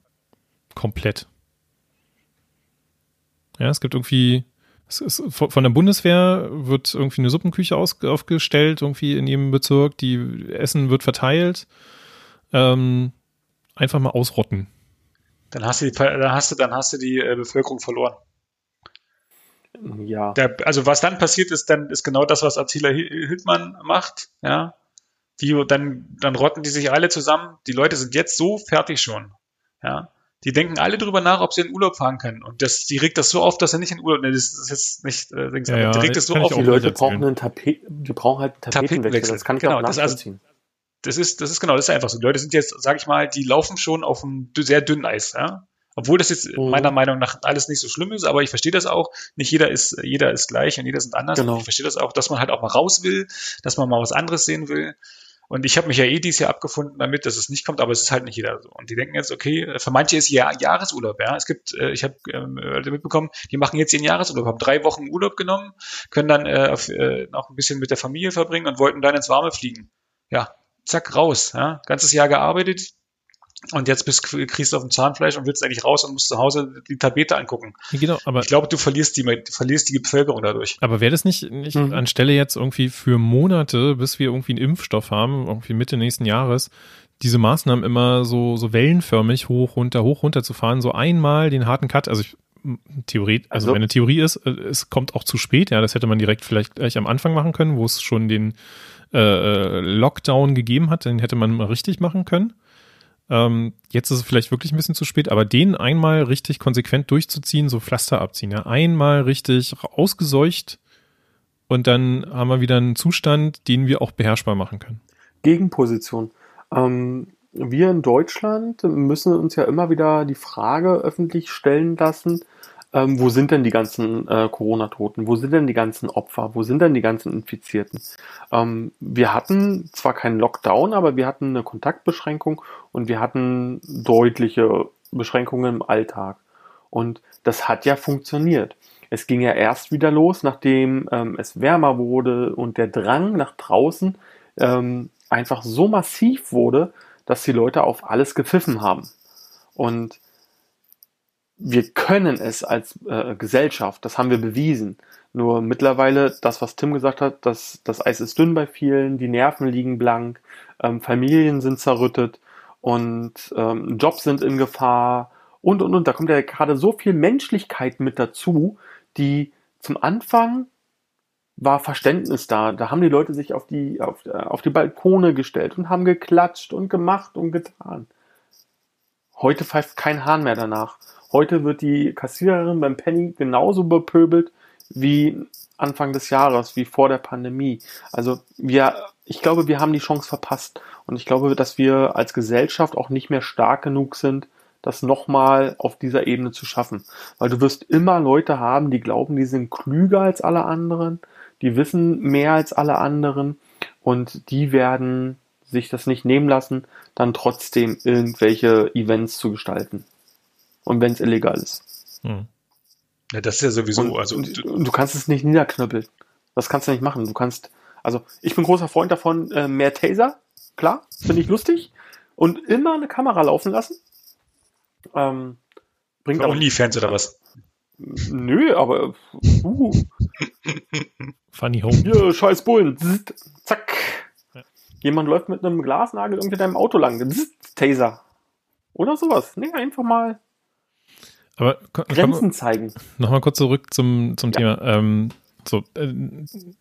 Komplett. Ja, es gibt irgendwie ist, von der Bundeswehr wird irgendwie eine Suppenküche aus, aufgestellt, irgendwie in jedem Bezirk. Die Essen wird verteilt. Ähm, einfach mal ausrotten. Dann hast du die, dann hast du, dann hast du die äh, Bevölkerung verloren. Ja. Der, also was dann passiert ist, dann ist genau das, was Attila Hildmann macht, ja. Die, dann, dann rotten die sich alle zusammen. Die Leute sind jetzt so fertig schon, ja die denken alle drüber nach, ob sie in Urlaub fahren können. Und das, die regt das so auf, dass er nicht in Urlaub, ne, das ist jetzt nicht, äh, ja, ja, die regt das so auf. Die Leute brauchen einen Tapet, die brauchen halt einen Tapetenwechsel. Tapetenwechsel. Das kann ich genau, auch nachvollziehen. Das, also, das ist, das ist genau, das ist einfach so. Die Leute sind jetzt, sag ich mal, die laufen schon auf einem sehr dünnen Eis, ja. Obwohl das jetzt mhm. meiner Meinung nach alles nicht so schlimm ist, aber ich verstehe das auch. Nicht jeder ist, jeder ist gleich und jeder sind anders. Genau. Ich verstehe das auch, dass man halt auch mal raus will, dass man mal was anderes sehen will. Und ich habe mich ja eh dieses Jahr abgefunden damit, dass es nicht kommt, aber es ist halt nicht jeder so. Und die denken jetzt, okay, für manche ist ja Jahresurlaub, ja. Es gibt, äh, ich habe ähm, mitbekommen, die machen jetzt ihren Jahresurlaub, haben drei Wochen Urlaub genommen, können dann äh, auf, äh, noch ein bisschen mit der Familie verbringen und wollten dann ins Warme fliegen. Ja, zack, raus. Ja. Ganzes Jahr gearbeitet, und jetzt bist, kriegst du auf dem Zahnfleisch und willst eigentlich raus und musst zu Hause die Tapete angucken. Genau, aber ich glaube, du verlierst die, verlierst die Bevölkerung dadurch. Aber wäre das nicht, nicht mhm. anstelle jetzt irgendwie für Monate, bis wir irgendwie einen Impfstoff haben, irgendwie Mitte nächsten Jahres, diese Maßnahmen immer so, so wellenförmig hoch, runter, hoch, runter zu fahren, so einmal den harten Cut, also ich, Theorie, also, also meine Theorie ist, äh, es kommt auch zu spät, ja, das hätte man direkt vielleicht gleich am Anfang machen können, wo es schon den äh, äh Lockdown gegeben hat, den hätte man mal richtig machen können. Ähm, jetzt ist es vielleicht wirklich ein bisschen zu spät, aber den einmal richtig konsequent durchzuziehen, so Pflaster abziehen, ja, einmal richtig ausgeseucht und dann haben wir wieder einen Zustand, den wir auch beherrschbar machen können. Gegenposition. Ähm, wir in Deutschland müssen uns ja immer wieder die Frage öffentlich stellen lassen, ähm, wo sind denn die ganzen äh, Corona-Toten? Wo sind denn die ganzen Opfer? Wo sind denn die ganzen Infizierten? Ähm, wir hatten zwar keinen Lockdown, aber wir hatten eine Kontaktbeschränkung und wir hatten deutliche Beschränkungen im Alltag. Und das hat ja funktioniert. Es ging ja erst wieder los, nachdem ähm, es wärmer wurde und der Drang nach draußen ähm, einfach so massiv wurde, dass die Leute auf alles gepfiffen haben. Und wir können es als äh, Gesellschaft, das haben wir bewiesen. Nur mittlerweile, das, was Tim gesagt hat, das, das Eis ist dünn bei vielen, die Nerven liegen blank, ähm, Familien sind zerrüttet und ähm, Jobs sind in Gefahr und, und, und. Da kommt ja gerade so viel Menschlichkeit mit dazu, die zum Anfang war Verständnis da. Da haben die Leute sich auf die, auf, äh, auf die Balkone gestellt und haben geklatscht und gemacht und getan. Heute pfeift kein Hahn mehr danach. Heute wird die Kassiererin beim Penny genauso bepöbelt wie Anfang des Jahres, wie vor der Pandemie. Also wir, ich glaube, wir haben die Chance verpasst. Und ich glaube, dass wir als Gesellschaft auch nicht mehr stark genug sind, das nochmal auf dieser Ebene zu schaffen. Weil du wirst immer Leute haben, die glauben, die sind klüger als alle anderen, die wissen mehr als alle anderen und die werden sich das nicht nehmen lassen, dann trotzdem irgendwelche Events zu gestalten und wenn es illegal ist. Hm. Ja, das ist ja sowieso. Und, also und, und, du kannst es nicht niederknüppeln. Das kannst du nicht machen. Du kannst, also ich bin großer Freund davon, äh, mehr Taser, klar, finde ich lustig. Und immer eine Kamera laufen lassen. Ähm, bringt Für auch nie Fans oder was? Nö, aber uh. Funny Home. Hier, scheiß Bullen. Zzzt, zack. Ja. Jemand läuft mit einem Glasnagel irgendwie deinem Auto lang. Zzzt, Taser. Oder sowas. Nee, einfach mal aber Grenzen zeigen. Nochmal kurz zurück zum, zum ja. Thema. Ähm, so, äh,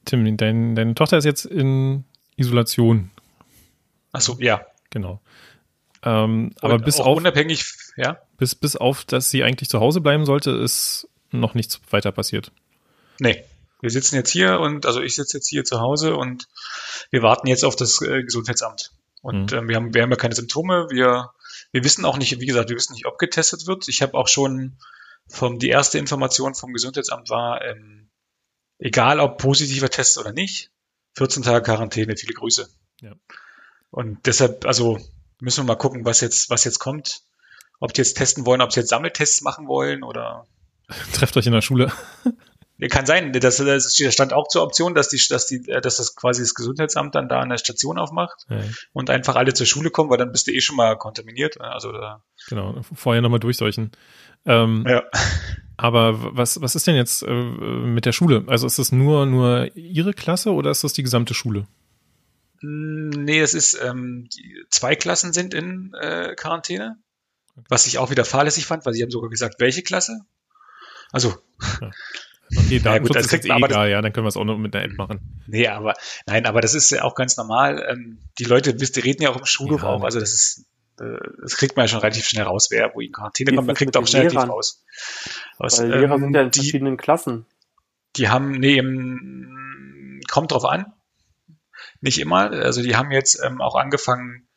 Tim, dein, deine Tochter ist jetzt in Isolation. Achso, ja. Genau. Ähm, aber bis auf unabhängig, ja. Bis, bis auf, dass sie eigentlich zu Hause bleiben sollte, ist noch nichts weiter passiert. Nee. Wir sitzen jetzt hier und also ich sitze jetzt hier zu Hause und wir warten jetzt auf das äh, Gesundheitsamt. Und mhm. ähm, wir, haben, wir haben ja keine Symptome, wir wir wissen auch nicht, wie gesagt, wir wissen nicht, ob getestet wird. Ich habe auch schon vom, die erste Information vom Gesundheitsamt war, ähm, egal ob positiver Test oder nicht, 14 Tage Quarantäne, viele Grüße. Ja. Und deshalb, also müssen wir mal gucken, was jetzt, was jetzt kommt. Ob die jetzt testen wollen, ob sie jetzt Sammeltests machen wollen oder. Trefft euch in der Schule. Kann sein, das, das stand auch zur Option, dass die, dass die, dass das quasi das Gesundheitsamt dann da eine Station aufmacht ja. und einfach alle zur Schule kommen, weil dann bist du eh schon mal kontaminiert. Ne? Also da genau, vorher nochmal durchseuchen. Ähm, ja. Aber was, was ist denn jetzt äh, mit der Schule? Also ist das nur, nur Ihre Klasse oder ist das die gesamte Schule? Hm, nee, es ist, ähm, zwei Klassen sind in äh, Quarantäne, was ich auch wieder fahrlässig fand, weil sie haben sogar gesagt, welche Klasse? Also, ja. Okay, da ja, gut, ist jetzt eh egal, ja, dann können wir es auch noch mit einer App machen. Nee, aber nein, aber das ist ja auch ganz normal. Ähm, die Leute, wisst, die reden ja auch im Schulhof ja, auch, also das ist, äh, das kriegt man ja schon relativ schnell raus, wer wo in Quarantäne kommt, man kriegt auch schnell relativ raus. Aus, Weil Lehrer ähm, sind ja in die, verschiedenen Klassen. Die haben, nee, im, kommt drauf an. Nicht immer. Also die haben jetzt ähm, auch angefangen,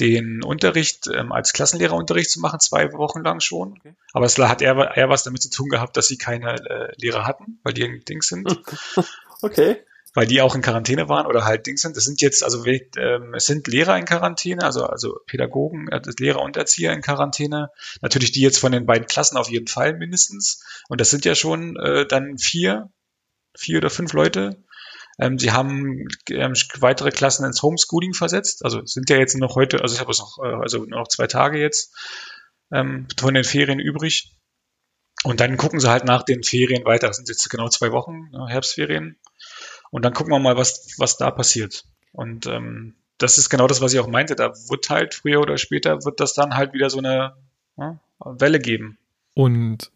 den Unterricht ähm, als Klassenlehrerunterricht zu machen, zwei Wochen lang schon. Okay. Aber es hat eher, eher was damit zu tun gehabt, dass sie keine äh, Lehrer hatten, weil die ein Dings sind. okay. Weil die auch in Quarantäne waren oder halt Dings sind. Es sind jetzt, also ähm, es sind Lehrer in Quarantäne, also, also Pädagogen, äh, Lehrer und Erzieher in Quarantäne. Natürlich die jetzt von den beiden Klassen auf jeden Fall mindestens. Und das sind ja schon äh, dann vier, vier oder fünf Leute ähm, sie haben ähm, weitere Klassen ins Homeschooling versetzt. Also sind ja jetzt noch heute, also ich habe es noch, äh, also noch zwei Tage jetzt ähm, von den Ferien übrig. Und dann gucken sie halt nach den Ferien weiter. Das sind jetzt genau zwei Wochen, ne, Herbstferien. Und dann gucken wir mal, was, was da passiert. Und ähm, das ist genau das, was ich auch meinte. Da wird halt früher oder später wird das dann halt wieder so eine ja, Welle geben. Und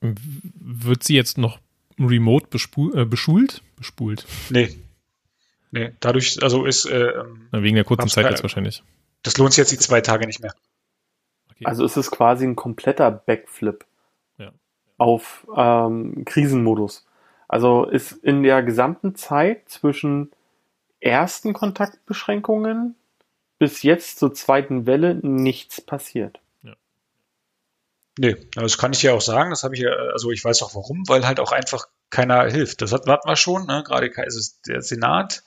wird sie jetzt noch remote äh, beschult? Bespult. Nee. Nee, dadurch, also ist. Äh, ähm, wegen der kurzen Zeit jetzt wahrscheinlich. Das lohnt sich jetzt die zwei Tage nicht mehr. Okay. Also ist es quasi ein kompletter Backflip ja. auf ähm, Krisenmodus. Also ist in der gesamten Zeit zwischen ersten Kontaktbeschränkungen bis jetzt zur zweiten Welle nichts passiert. Nee, das kann ich ja auch sagen. Das habe ich ja, also ich weiß auch warum, weil halt auch einfach keiner hilft. Das hatten wir schon, ne? gerade also der Senat,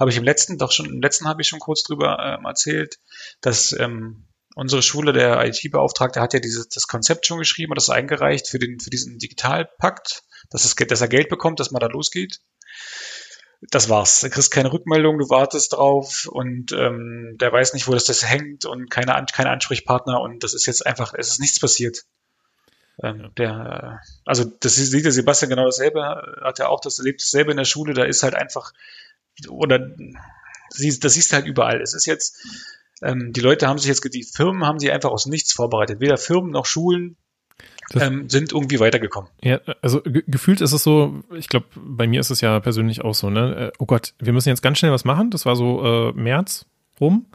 habe ich im letzten, doch schon im letzten habe ich schon kurz drüber ähm, erzählt, dass ähm, unsere Schule, der IT-Beauftragte, hat ja dieses das Konzept schon geschrieben und das eingereicht für den für diesen Digitalpakt, dass, es, dass er Geld bekommt, dass man da losgeht. Das war's. Du kriegst keine Rückmeldung, du wartest drauf und ähm, der weiß nicht, wo das, das hängt und keine, keine Ansprechpartner und das ist jetzt einfach, es ist nichts passiert. Ähm. Der, also das sieht der Sebastian genau dasselbe, hat ja auch das erlebt dasselbe in der Schule, da ist halt einfach, oder das siehst du halt überall. Es ist jetzt, ähm, die Leute haben sich jetzt, die Firmen haben sich einfach aus nichts vorbereitet. Weder Firmen noch Schulen ähm, sind irgendwie weitergekommen. Ja, also ge gefühlt ist es so, ich glaube, bei mir ist es ja persönlich auch so, ne? Äh, oh Gott, wir müssen jetzt ganz schnell was machen. Das war so äh, März rum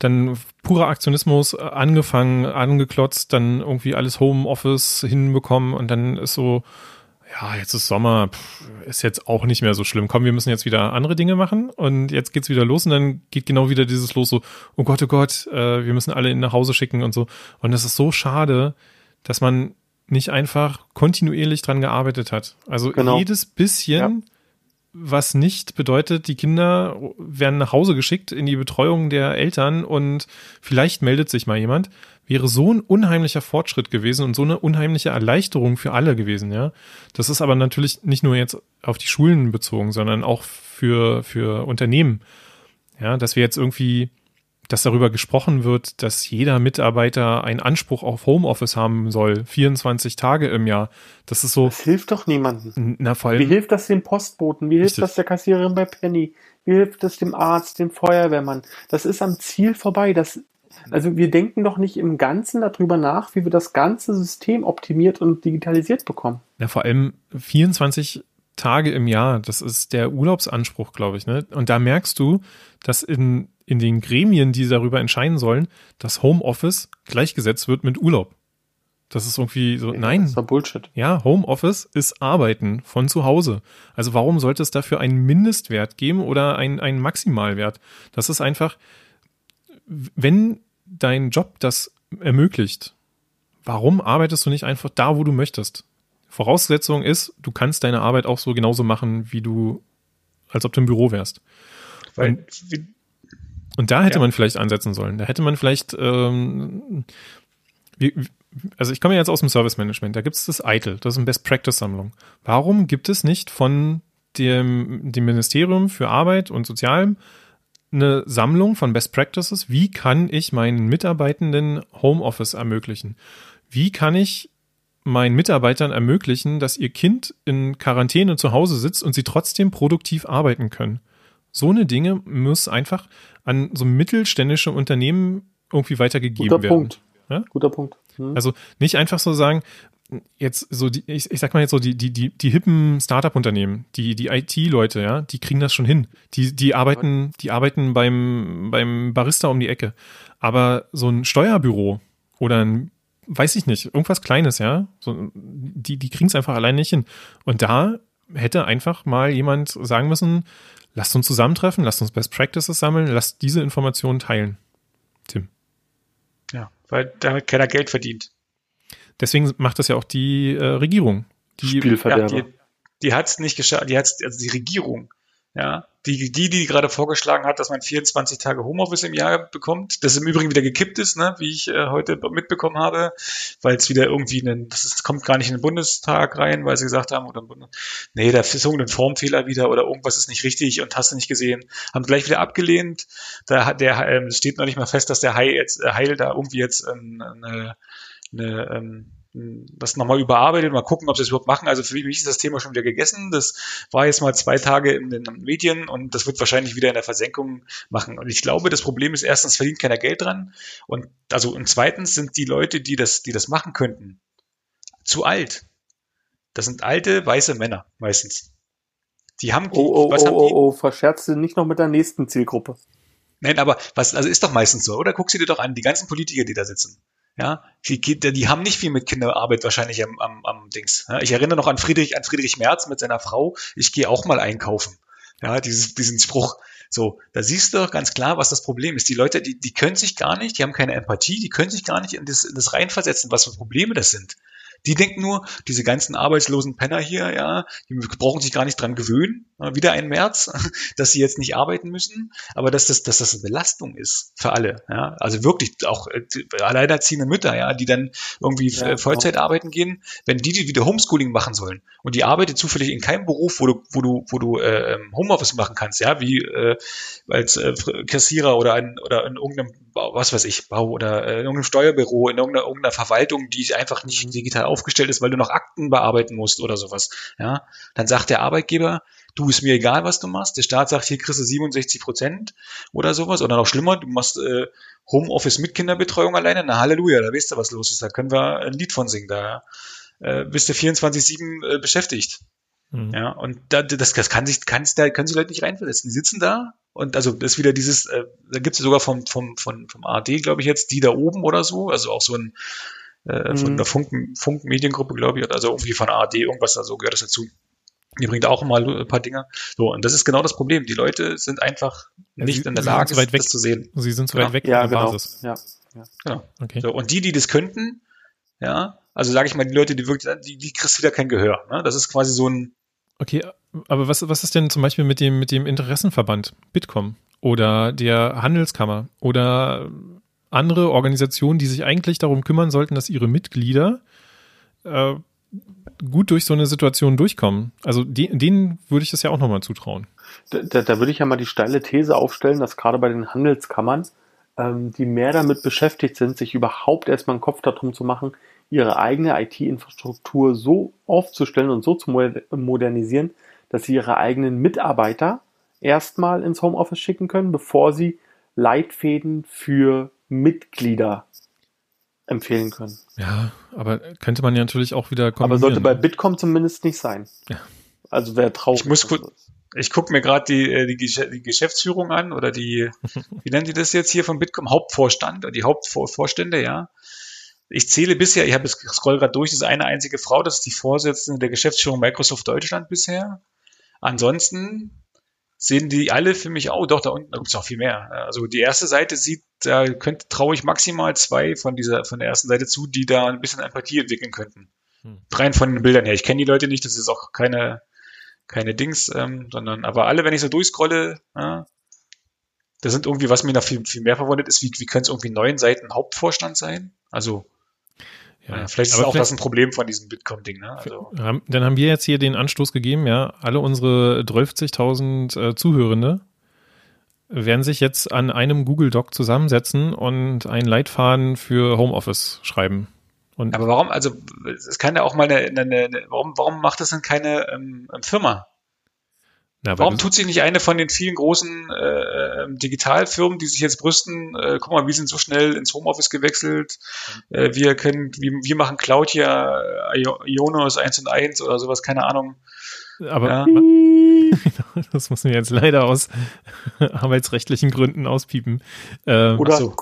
dann purer Aktionismus äh, angefangen, angeklotzt, dann irgendwie alles Homeoffice hinbekommen und dann ist so, ja, jetzt ist Sommer, pff, ist jetzt auch nicht mehr so schlimm. Komm, wir müssen jetzt wieder andere Dinge machen und jetzt geht's wieder los und dann geht genau wieder dieses los so, oh Gott, oh Gott, äh, wir müssen alle nach Hause schicken und so. Und es ist so schade, dass man nicht einfach kontinuierlich dran gearbeitet hat. Also genau. jedes bisschen ja was nicht bedeutet, die Kinder werden nach Hause geschickt in die Betreuung der Eltern und vielleicht meldet sich mal jemand, wäre so ein unheimlicher Fortschritt gewesen und so eine unheimliche Erleichterung für alle gewesen, ja. Das ist aber natürlich nicht nur jetzt auf die Schulen bezogen, sondern auch für, für Unternehmen. Ja, dass wir jetzt irgendwie dass darüber gesprochen wird, dass jeder Mitarbeiter einen Anspruch auf Homeoffice haben soll, 24 Tage im Jahr. Das ist so. Das hilft doch niemandem. Na, vor allem, Wie hilft das dem Postboten? Wie hilft richtig. das der Kassiererin bei Penny? Wie hilft das dem Arzt, dem Feuerwehrmann? Das ist am Ziel vorbei. Das, also wir denken doch nicht im Ganzen darüber nach, wie wir das ganze System optimiert und digitalisiert bekommen. Ja, vor allem 24 Tage im Jahr, das ist der Urlaubsanspruch, glaube ich. Ne? Und da merkst du, dass in in den Gremien, die darüber entscheiden sollen, dass Homeoffice gleichgesetzt wird mit Urlaub. Das ist irgendwie so, ja, nein. Das war Bullshit. Ja, Homeoffice ist Arbeiten von zu Hause. Also warum sollte es dafür einen Mindestwert geben oder einen, einen Maximalwert? Das ist einfach, wenn dein Job das ermöglicht, warum arbeitest du nicht einfach da, wo du möchtest? Voraussetzung ist, du kannst deine Arbeit auch so genauso machen, wie du, als ob du im Büro wärst. Weil, wie, und da hätte ja. man vielleicht ansetzen sollen. Da hätte man vielleicht, ähm, wie, also ich komme jetzt aus dem Service Management, da gibt es das ITIL, das ist eine Best Practice Sammlung. Warum gibt es nicht von dem, dem Ministerium für Arbeit und Sozialem eine Sammlung von Best Practices? Wie kann ich meinen Mitarbeitenden Homeoffice ermöglichen? Wie kann ich meinen Mitarbeitern ermöglichen, dass ihr Kind in Quarantäne zu Hause sitzt und sie trotzdem produktiv arbeiten können? So eine Dinge muss einfach an so mittelständische Unternehmen irgendwie weitergegeben Guter werden. Punkt. Ja? Guter Punkt. Hm. Also nicht einfach so sagen, jetzt so die, ich, ich sag mal jetzt so die, die, die, die hippen Startup-Unternehmen, die, die IT-Leute, ja, die kriegen das schon hin. Die, die arbeiten, die arbeiten beim, beim Barista um die Ecke. Aber so ein Steuerbüro oder ein, weiß ich nicht, irgendwas Kleines, ja, so, die, die kriegen es einfach allein nicht hin. Und da hätte einfach mal jemand sagen müssen, lasst uns zusammentreffen, lasst uns Best Practices sammeln, lasst diese Informationen teilen. Tim. Ja, weil damit keiner Geld verdient. Deswegen macht das ja auch die äh, Regierung. Die, Spielverderber. Ja, die, die hat es nicht geschafft, die hat also die Regierung, ja, die, die, die gerade vorgeschlagen hat, dass man 24 Tage Homeoffice im Jahr bekommt, das im Übrigen wieder gekippt ist, ne, wie ich äh, heute mitbekommen habe, weil es wieder irgendwie einen, das ist, kommt gar nicht in den Bundestag rein, weil sie gesagt haben, oder nee, da ist irgendein Formfehler wieder oder irgendwas ist nicht richtig und hast du nicht gesehen, haben gleich wieder abgelehnt. Da hat der ähm, steht noch nicht mal fest, dass der Heil jetzt äh, Heil da irgendwie jetzt ähm, eine, eine ähm, das nochmal überarbeitet, mal gucken, ob sie es überhaupt machen. Also für mich ist das Thema schon wieder gegessen. Das war jetzt mal zwei Tage in den Medien und das wird wahrscheinlich wieder in der Versenkung machen. Und ich glaube, das Problem ist erstens verdient keiner Geld dran und also und zweitens sind die Leute, die das, die das machen könnten, zu alt. Das sind alte weiße Männer meistens. Die haben die, Oh, oh, was oh, haben die? oh, oh, verscherzt du nicht noch mit der nächsten Zielgruppe. Nein, aber was, also ist doch meistens so, oder? Guck sie dir doch an, die ganzen Politiker, die da sitzen. Ja, die, die, haben nicht viel mit Kinderarbeit wahrscheinlich am, am, am Dings. Ich erinnere noch an Friedrich, an Friedrich Merz mit seiner Frau. Ich gehe auch mal einkaufen. Ja, dieses, diesen Spruch. So, da siehst du doch ganz klar, was das Problem ist. Die Leute, die, die können sich gar nicht, die haben keine Empathie, die können sich gar nicht in das, in das reinversetzen, was für Probleme das sind. Die denken nur, diese ganzen arbeitslosen Penner hier, ja, die brauchen sich gar nicht dran gewöhnen, äh, wieder ein März, dass sie jetzt nicht arbeiten müssen, aber dass das, dass das eine Belastung ist für alle, ja. Also wirklich auch äh, alleinerziehende Mütter, ja, die dann irgendwie Ja, äh, Vollzeit arbeiten gehen, wenn die, die wieder Homeschooling machen sollen und die arbeitet zufällig in keinem Beruf, wo du, wo du, wo du äh, ähm, Homeoffice machen kannst, ja, wie äh, als äh, Kassierer oder ein, oder in irgendeinem, was weiß ich, Bau oder äh, in irgendeinem Steuerbüro, in irgendeiner, irgendeiner Verwaltung, die einfach nicht digital aufgestellt ist, weil du noch Akten bearbeiten musst oder sowas, ja, dann sagt der Arbeitgeber, du ist mir egal, was du machst. Der Staat sagt, hier kriegst du 67 Prozent oder sowas. Oder noch schlimmer, du machst äh, Homeoffice mit Kinderbetreuung alleine. Na Halleluja, da weißt du, was los ist. Da können wir ein Lied von singen. Da äh, bist du 24-7 äh, beschäftigt. Mhm. Ja, und da, das, das kann sich, kann, da können sich Leute nicht reinversetzen. Die sitzen da und also das ist wieder dieses, äh, da gibt es sogar vom, vom, vom, vom ARD, glaube ich jetzt, die da oben oder so, also auch so ein äh, von Mhm. der Funk, Funk-Mediengruppe, glaube ich, also irgendwie von ARD, irgendwas, also gehört das dazu. Die bringt auch mal ein paar Dinge. So, und das ist genau das Problem. Die Leute sind einfach nicht sie- in der sie sind Lage, zu weit weg. das zu sehen. Sie sind zu Genau. weit weg Ja, von der genau. Basis. Ja, ja. Genau. Okay. So, und die, die das könnten, ja, also sage ich mal, die Leute, die wirklich, die, die kriegst wieder kein Gehör. Ne? Das ist quasi so ein, Okay, aber was, was ist denn zum Beispiel mit dem, mit dem Interessenverband Bitkom oder der Handelskammer oder andere Organisationen, die sich eigentlich darum kümmern sollten, dass ihre Mitglieder äh, gut durch so eine Situation durchkommen? Also de, denen würde ich das ja auch nochmal zutrauen. Da, da, da würde ich ja mal die steile These aufstellen, dass gerade bei den Handelskammern, ähm, die mehr damit beschäftigt sind, sich überhaupt erstmal einen Kopf darum zu machen, ihre eigene IT-Infrastruktur so aufzustellen und so zu mo- modernisieren, dass sie ihre eigenen Mitarbeiter erstmal ins Homeoffice schicken können, bevor sie Leitfäden für Mitglieder empfehlen können. Ja, aber könnte man ja natürlich auch wieder Aber kombinieren. sollte bei Bitkom zumindest nicht sein. Ja. Also wäre traurig. Ich muss kurz- ich gucke mir gerade die, äh, die, die Geschäftsführung an oder die, wie nennen die das jetzt hier von Bitkom? Hauptvorstand, oder die Hauptvorstände, ja. Ich zähle bisher, ich habe es scroll gerade durch, das ist eine einzige Frau, das ist die Vorsitzende der Geschäftsführung Microsoft Deutschland bisher. Ansonsten sehen die alle für mich, oh doch, da unten gibt es noch viel mehr. Also die erste Seite sieht, da könnte, traue ich maximal zwei von dieser, von der ersten Seite zu, die da ein bisschen Empathie entwickeln könnten. Hm. Rein von den Bildern her. Ich kenne die Leute nicht, das ist auch keine, keine Dings, ähm, sondern, aber alle, wenn ich so durchscrolle, ja, da sind irgendwie, was mir noch viel, viel mehr verwundert ist, wie, wie können es irgendwie neun Seiten Hauptvorstand sein? Also, ja, vielleicht ist auch das ein Problem von diesem Bitkom-Ding, ne? Also, Dann haben wir jetzt hier den Anstoß gegeben, ja, alle unsere 12.000 äh, Zuhörende werden sich jetzt an einem Google Doc zusammensetzen und einen Leitfaden für Homeoffice schreiben. Und aber warum, also, es kann ja auch mal eine, eine, eine warum, warum macht das denn keine ähm, Firma? Weil Warum tut sich nicht eine von den vielen großen äh, ähm, Digitalfirmen, die sich jetzt brüsten, äh, guck mal, wir sind so schnell ins Homeoffice gewechselt, äh, wir können, wir, wir machen Cloud hier, äh, Io- Ionos 1 und 1 oder sowas, keine Ahnung. aber Ja. das müssen wir jetzt leider aus arbeitsrechtlichen Gründen auspiepen. Äh, Oder so.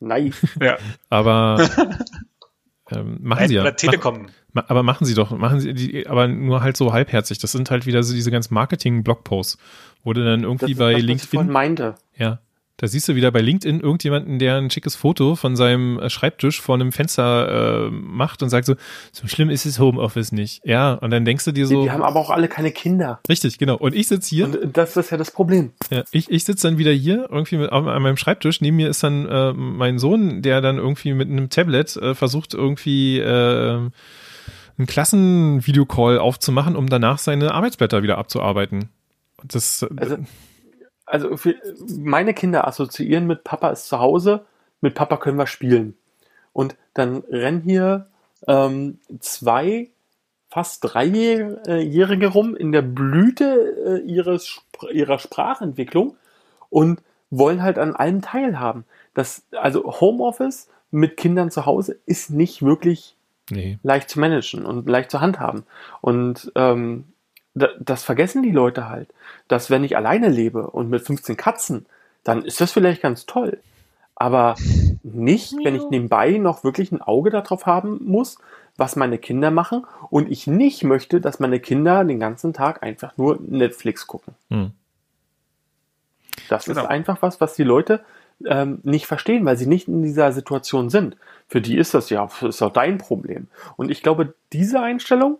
nein. Ja, aber ähm, machen Sie ja. oder Telekom. Ma- Aber machen Sie doch, machen Sie die, aber nur halt so halbherzig. Das sind halt wieder so diese ganzen Marketing-Blogposts, wo du dann Das irgendwie ist bei das, was ich LinkedIn, meinte. ja, Da siehst du wieder bei LinkedIn irgendjemanden, der ein schickes Foto von seinem äh, Schreibtisch vor einem Fenster äh, macht und sagt so, so schlimm ist es Homeoffice nicht. Ja, und dann denkst du dir so. Die, die haben aber auch alle keine Kinder. Richtig, genau. Und ich sitze hier. Und das ist ja das Problem. Ja, ich ich sitze dann wieder hier irgendwie mit, an meinem Schreibtisch. Neben mir ist dann äh, mein Sohn, der dann irgendwie mit einem Tablet äh, versucht irgendwie äh, einen Klassenvideocall aufzumachen, um danach seine Arbeitsblätter wieder abzuarbeiten. Das, Also, also meine Kinder assoziieren mit Papa ist zu Hause, mit Papa können wir spielen. Und dann rennen hier ähm, zwei fast Dreijährige rum in der Blüte äh, ihres, ihrer Sprachentwicklung und wollen halt an allem teilhaben. Das, also Homeoffice mit Kindern zu Hause ist nicht wirklich nee. leicht zu managen und leicht zu handhaben. Und ähm, da, das vergessen die Leute halt, dass wenn ich alleine lebe und mit 15 Katzen, dann ist das vielleicht ganz toll. Aber nicht, wenn ich nebenbei noch wirklich ein Auge darauf haben muss, was meine Kinder machen und ich nicht möchte, dass meine Kinder den ganzen Tag einfach nur Netflix gucken. Hm. Das Genau. ist einfach was, was die Leute ähm, nicht verstehen, weil sie nicht in dieser Situation sind. Für die ist das ja, ist doch dein Problem. Und ich glaube, diese Einstellung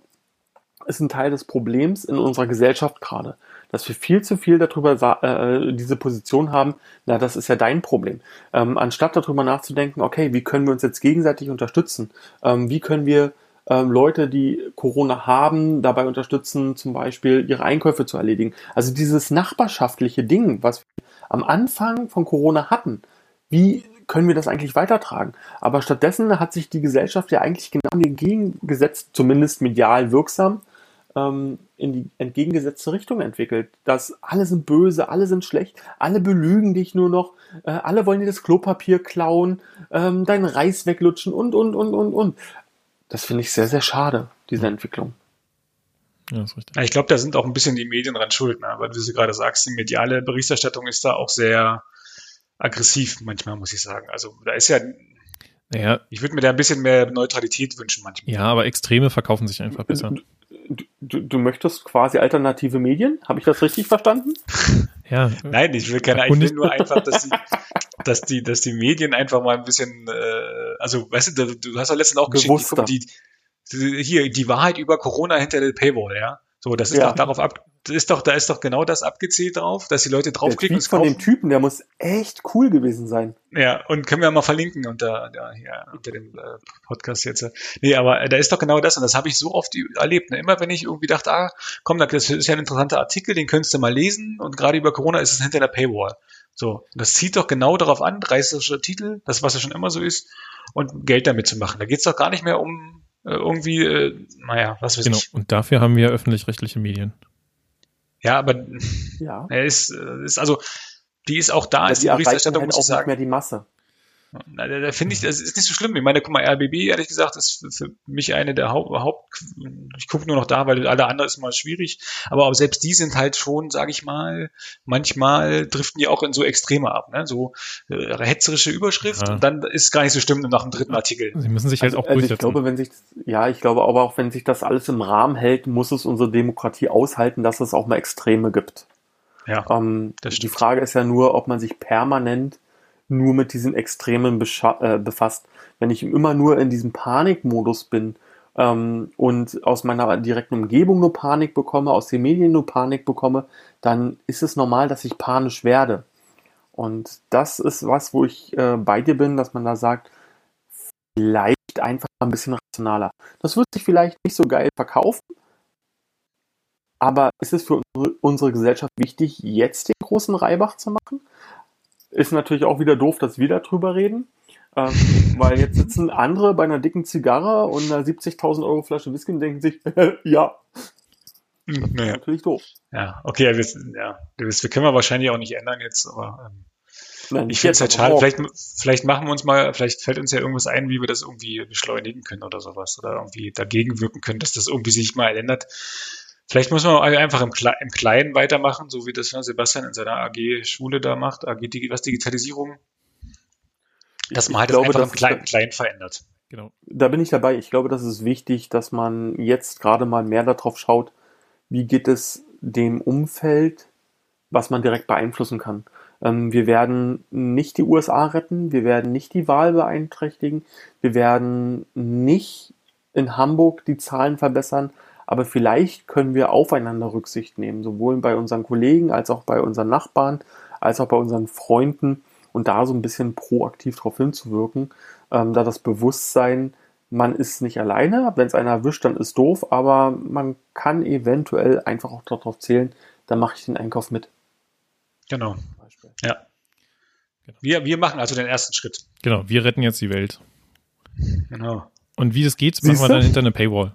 ist ein Teil des Problems in unserer Gesellschaft gerade. Dass wir viel zu viel darüber sa- äh, diese Position haben, na, das ist ja dein Problem. Ähm, anstatt darüber nachzudenken, okay, wie können wir uns jetzt gegenseitig unterstützen? Ähm, wie können wir ähm, Leute, die Corona haben, dabei unterstützen, zum Beispiel ihre Einkäufe zu erledigen? Also dieses nachbarschaftliche Ding, was wir am Anfang von Corona hatten, wie können wir das eigentlich weitertragen? Aber stattdessen hat sich die Gesellschaft ja eigentlich genau entgegengesetzt, zumindest medial wirksam, ähm, in die entgegengesetzte Richtung entwickelt. Dass alle sind böse, alle sind schlecht, alle belügen dich nur noch, äh, alle wollen dir das Klopapier klauen, ähm, deinen Reis weglutschen und, und, und, und, und. Das finde ich sehr, sehr schade, diese Entwicklung. Ja, ist richtig. Ich glaube, da sind auch ein bisschen die Medien dran schuld, ne? weil du sie gerade sagst, die mediale Berichterstattung ist da auch sehr aggressiv manchmal, muss ich sagen. Also da ist ja, Naja, ich würde mir da ein bisschen mehr Neutralität wünschen manchmal. ja, aber Extreme verkaufen sich einfach besser. Du, du, du möchtest quasi alternative Medien? Habe ich das richtig verstanden? Ja. Nein, ich will keine, ich will nur einfach, dass die, dass die, dass die Medien einfach mal ein bisschen, äh, also weißt du, du hast ja letztens auch geschickt, die, die, hier, die Wahrheit über Corona hinter der Paywall, ja. So, das ist Ja. doch darauf ab, das ist doch, da ist doch genau das abgezählt drauf, dass die Leute Der draufklicken und Tweet von dem Typen, der muss echt cool gewesen sein. Ja, und können wir mal verlinken unter, ja, hier, unter dem äh, Podcast jetzt. Nee, aber äh, da ist doch genau das und das habe ich so oft erlebt. Ne? Immer wenn ich irgendwie dachte, ah, komm, das ist ja ein interessanter Artikel, den könntest du mal lesen und gerade über Corona ist es hinter der Paywall. So, das zieht doch genau darauf an, reißerischer Titel, das was ja schon immer so ist, und Geld damit zu machen. Da geht's doch gar nicht mehr um äh, irgendwie, äh, naja, was weiß Genau. ich. Und dafür haben wir öffentlich-rechtliche Medien. Ja, aber Ja. er ist, äh, ist also, die ist auch da, Ja, ist die die Berichterstattung, halt muss auch ich nicht sagen. mehr die Masse. Na, da, da finde ich, das ist nicht so schlimm. Ich meine, guck mal, RBB, ehrlich gesagt, ist für, für mich eine der Haupt, Haupt ich gucke nur noch da, weil alle anderen ist mal schwierig. Aber auch selbst die sind halt schon, sage ich mal, manchmal driften die auch in so Extreme ab, ne? So äh, hetzerische Überschrift Ja. und dann ist es gar nicht so schlimm nach dem dritten Artikel. Sie müssen sich halt Also, auch also ich durchsetzen. glaube, wenn sich, ja, ich glaube aber auch, wenn sich das alles im Rahmen hält, muss es unsere Demokratie aushalten, dass es auch mal Extreme gibt. Ja. Ähm, Das die. Frage ist ja nur, ob man sich permanent nur mit diesen Extremen äh, befasst. Wenn ich immer nur in diesem Panikmodus bin ähm, und aus meiner direkten Umgebung nur Panik bekomme, aus den Medien nur Panik bekomme, dann ist es normal, dass ich panisch werde. Und das ist was, wo ich äh, bei dir bin, dass man da sagt, vielleicht einfach ein bisschen rationaler. Das wird sich vielleicht nicht so geil verkaufen, aber ist es für unsere Gesellschaft wichtig, jetzt den großen Reibach zu machen? Ist natürlich auch wieder doof, dass wir darüber reden, ähm, weil jetzt sitzen andere bei einer dicken Zigarre und einer 70.000 Euro Flasche Whisky und denken sich, ja, Naja. natürlich doof. Ja, okay, wir, ja, das können wir wahrscheinlich auch nicht ändern jetzt, aber ähm, Nein, ich finde es halt schade. Vielleicht, vielleicht machen wir uns mal, vielleicht fällt uns ja irgendwas ein, wie wir das irgendwie beschleunigen können oder sowas oder irgendwie dagegen wirken können, dass das irgendwie sich mal ändert. Vielleicht muss man einfach im, Kle im Kleinen weitermachen, so wie das ne, Sebastian in seiner AG Schule da macht, AG Digi was Digitalisierung, dass man Ich halt glaube, das einfach im Kleinen verändert. Genau. Da bin ich dabei. Ich glaube, das ist wichtig, dass man jetzt gerade mal mehr darauf schaut, wie geht es dem Umfeld, was man direkt beeinflussen kann. Ähm, wir werden nicht die USA retten, wir werden nicht die Wahl beeinträchtigen, wir werden nicht in Hamburg die Zahlen verbessern, aber vielleicht können wir aufeinander Rücksicht nehmen, sowohl bei unseren Kollegen als auch bei unseren Nachbarn, als auch bei unseren Freunden und da so ein bisschen proaktiv darauf hinzuwirken, ähm, da das Bewusstsein, man ist nicht alleine, wenn es einer erwischt, dann ist doof, aber man kann eventuell einfach auch darauf zählen, dann mache ich den Einkauf mit. Genau. Ja. Wir, wir machen also den ersten Schritt. Genau, wir retten jetzt die Welt. Genau. Und wie das geht, machen wir dann hinter eine Paywall.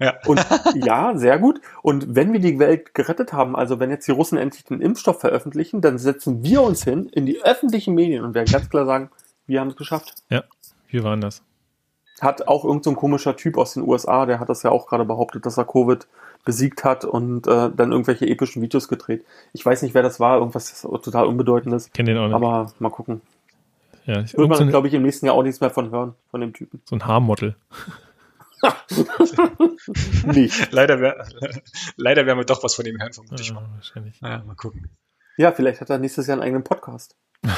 Ja. Und ja, sehr gut. Und wenn wir die Welt gerettet haben, also wenn jetzt die Russen endlich den Impfstoff veröffentlichen, dann setzen wir uns hin in die öffentlichen Medien und werden ganz klar sagen, wir haben es geschafft. Ja, wir waren das. Hat auch irgendein so komischer Typ aus den USA, der hat das ja auch gerade behauptet, dass er Covid besiegt hat und äh, dann irgendwelche epischen Videos gedreht. Ich weiß nicht, wer das war, irgendwas total Unbedeutendes. Kenn den auch nicht. Aber mal gucken. Ja, ich, Wird man, glaube ich, im nächsten Jahr auch nichts mehr von hören, von dem Typen. so ein Haarmodel. Nicht. Leider, wär, leider werden wir doch was von ihm hören, vermute ich mal. Ja, wahrscheinlich. Ja, mal gucken. Ja, vielleicht hat er nächstes Jahr einen eigenen Podcast.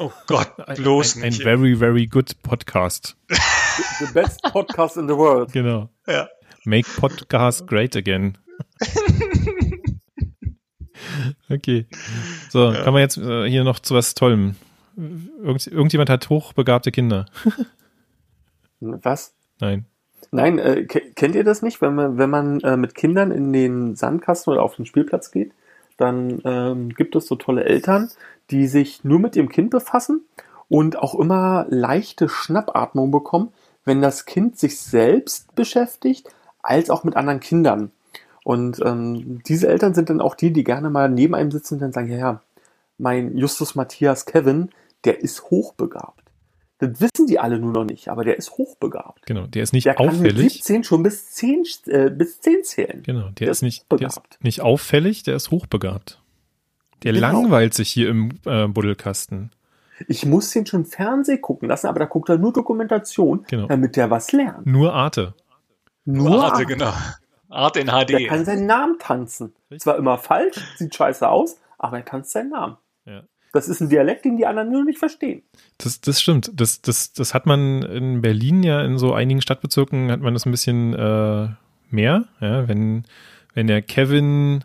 Oh Gott, bloß ein, ein nicht. very, very good Podcast. The best podcast in the world. Genau. ja. Make Podcast great again. Okay. So, Ja. kommen wir jetzt äh, hier noch zu was Tollem. Irgend, irgendjemand hat hochbegabte Kinder. Was? Nein. Nein, äh, ke- kennt ihr das nicht? Wenn man, wenn man äh, mit Kindern in den Sandkasten oder auf den Spielplatz geht, dann ähm, gibt es so tolle Eltern, die sich nur mit dem Kind befassen und auch immer leichte Schnappatmung bekommen, wenn das Kind sich selbst beschäftigt, als auch mit anderen Kindern. Und ähm, diese Eltern sind dann auch die, die gerne mal neben einem sitzen und dann sagen, ja, ja, mein Justus Matthias Kevin, der ist hochbegabt. Das wissen die alle nur noch nicht, aber der ist hochbegabt. Genau. Der ist nicht Der kann mit auffällig. 17 schon bis 10, äh, bis 10 zählen. Genau. Der, Der ist nicht, der ist begabt. nicht auffällig, der ist hochbegabt. Der Genau. langweilt sich hier im äh, Buddelkasten. Ich muss den schon Fernseh gucken lassen, aber da guckt er nur Dokumentation, Genau. damit der was lernt. Nur Arte. Nur Arte, Arte. genau. Arte in HD. Der kann seinen Namen tanzen. Zwar immer falsch, sieht scheiße aus, aber er tanzt seinen Namen. Das ist ein Dialekt, den die anderen nur nicht verstehen. Das, das stimmt. Das, das, das hat man in Berlin ja in so einigen Stadtbezirken hat man das ein bisschen äh, mehr. Ja, wenn, wenn der Kevin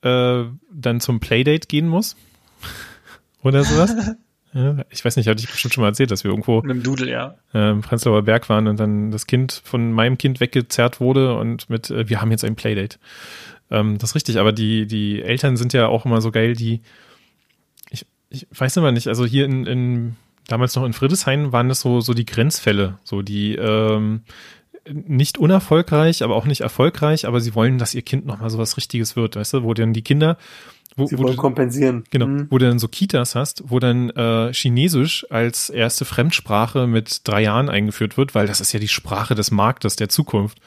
äh, dann zum Playdate gehen muss oder sowas. ja, ich weiß nicht, hatte ich bestimmt schon mal erzählt, dass wir irgendwo Mit dem Dudel, ja. äh, im Prenzlauer Berg waren und dann das Kind von meinem Kind weggezerrt wurde und mit, äh, wir haben jetzt ein Playdate. Ähm, das ist richtig, aber die, die Eltern sind ja auch immer so geil, die, ich, weiß immer nicht, also hier in, in damals noch in Friedrichshain waren das so, so die Grenzfälle, so die, ähm, nicht unerfolgreich, aber auch nicht erfolgreich, aber sie wollen, dass ihr Kind nochmal so was Richtiges wird, weißt du, wo dann die Kinder, wo, Sie wo wollen du, kompensieren. Genau, Hm. wo du dann so Kitas hast, wo dann äh, Chinesisch als erste Fremdsprache mit drei Jahren eingeführt wird, weil das ist ja die Sprache des Marktes der Zukunft.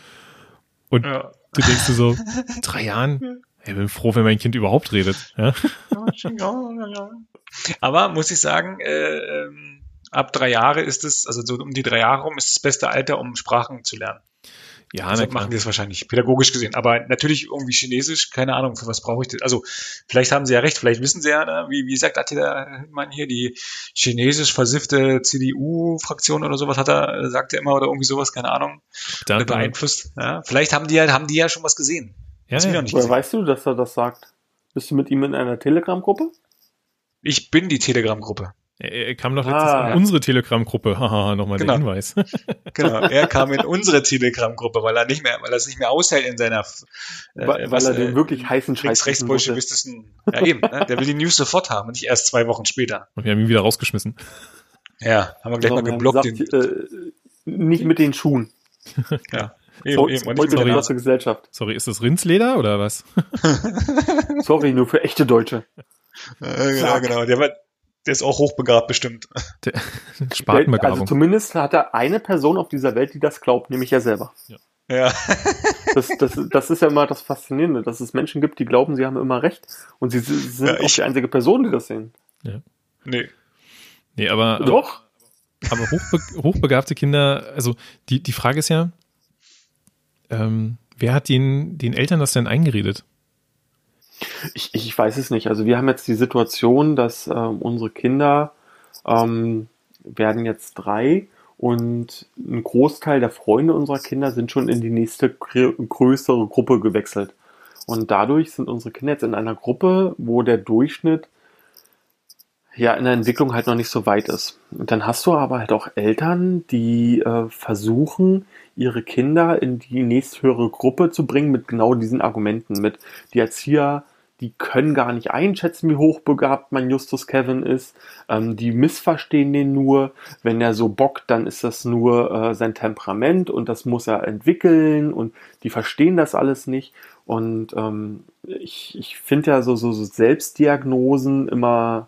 Und ja. du denkst dir so, drei Jahren? Ich bin froh, wenn mein Kind überhaupt redet. Ja? Aber muss ich sagen, äh, ähm, ab drei Jahre ist es, also so um die drei Jahre rum, ist das beste Alter, um Sprachen zu lernen. Ja, Also machen die das wahrscheinlich pädagogisch gesehen. Aber natürlich irgendwie Chinesisch, keine Ahnung, für was brauche ich das? Also vielleicht haben sie ja recht, vielleicht wissen sie ja, ne, wie, wie sagt der Mann hier, die chinesisch versiffte CDU-Fraktion oder sowas hat er, sagt er immer oder irgendwie sowas, keine Ahnung, Da, oder beeinflusst. Ja, vielleicht haben die ja, haben die ja schon was gesehen. ja, ja. nicht Woher weißt du, dass er das sagt? Bist du mit ihm in einer Telegram-Gruppe? Ich bin die Telegram-Gruppe. Er, er kam doch letztens Ah. in unsere Telegram-Gruppe. Haha, nochmal Genau. der Hinweis. Genau, er kam in unsere Telegram-Gruppe, weil er nicht mehr, weil er es nicht mehr aushält in seiner, äh, weil, was, er äh, den wirklich heißen Scheiß rechts bolschewistischen, ja eben, ne? der will die News sofort haben, nicht erst zwei Wochen später. Und wir haben ihn wieder rausgeschmissen. Ja, haben wir gleich mal Sondern geblockt. sagt, Den, äh, nicht mit den Schuhen. ja, So, eben, eben. Und heute mit große Gesellschaft. Sorry, ist das Rindsleder oder was? Sorry, nur für echte Deutsche. Äh, genau, genau. Der, war, der ist auch hochbegabt bestimmt. Also Spatenbegabung. zumindest hat er eine Person auf dieser Welt, die das glaubt, nämlich er selber. Ja, Das, das, das ist ja immer das Faszinierende, dass es Menschen gibt, die glauben, sie haben immer recht. Und sie sind Ja, auch ich- die einzige Person, die das sehen. nee. nee, aber, aber Doch. Aber hochbe hochbegabte Kinder, also die, die Frage ist ja, ähm, wer hat den, den Eltern das denn eingeredet? Ich, ich weiß es nicht. Also wir haben jetzt die Situation, dass äh, unsere Kinder ähm, werden jetzt drei und ein Großteil der Freunde unserer Kinder sind schon in die nächste größere Gruppe gewechselt. Und dadurch sind unsere Kinder jetzt in einer Gruppe, wo der Durchschnitt ja in der Entwicklung halt noch nicht so weit ist. Und dann hast du aber halt auch Eltern, die äh, versuchen, ihre Kinder in die nächsthöhere Gruppe zu bringen mit genau diesen Argumenten, mit die Erzieher, die können gar nicht einschätzen, wie hochbegabt mein Justus Kevin ist. Ähm, die missverstehen den nur. Wenn er so bockt, dann ist das nur äh, sein Temperament und das muss er entwickeln und die verstehen das alles nicht. Und ähm, ich, ich finde ja so, so, so Selbstdiagnosen immer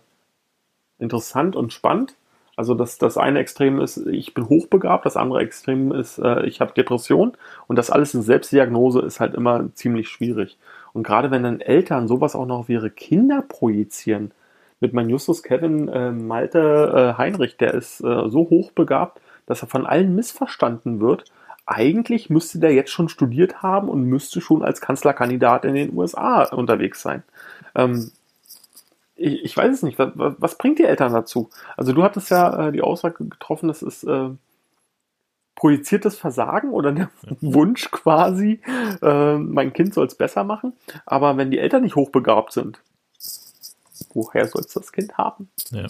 interessant und spannend. Also das, das eine Extrem ist, ich bin hochbegabt, das andere Extrem ist, äh, ich habe Depression und das alles in Selbstdiagnose ist halt immer ziemlich schwierig. Und gerade wenn dann Eltern sowas auch noch auf ihre Kinder projizieren, mit meinem Justus Kevin äh, Malte äh, Heinrich, der ist äh, so hochbegabt, dass er von allen missverstanden wird. Eigentlich müsste der jetzt schon studiert haben und müsste schon als Kanzlerkandidat in den USA unterwegs sein. Ähm, ich, ich, weiß es nicht. Was, was, bringt die Eltern dazu? Also du hattest ja äh, die Aussage getroffen, das ist äh, projiziertes Versagen oder der. Wunsch quasi, äh, mein Kind soll es besser machen. Aber wenn die Eltern nicht hochbegabt sind, woher soll es das Kind haben? Ja.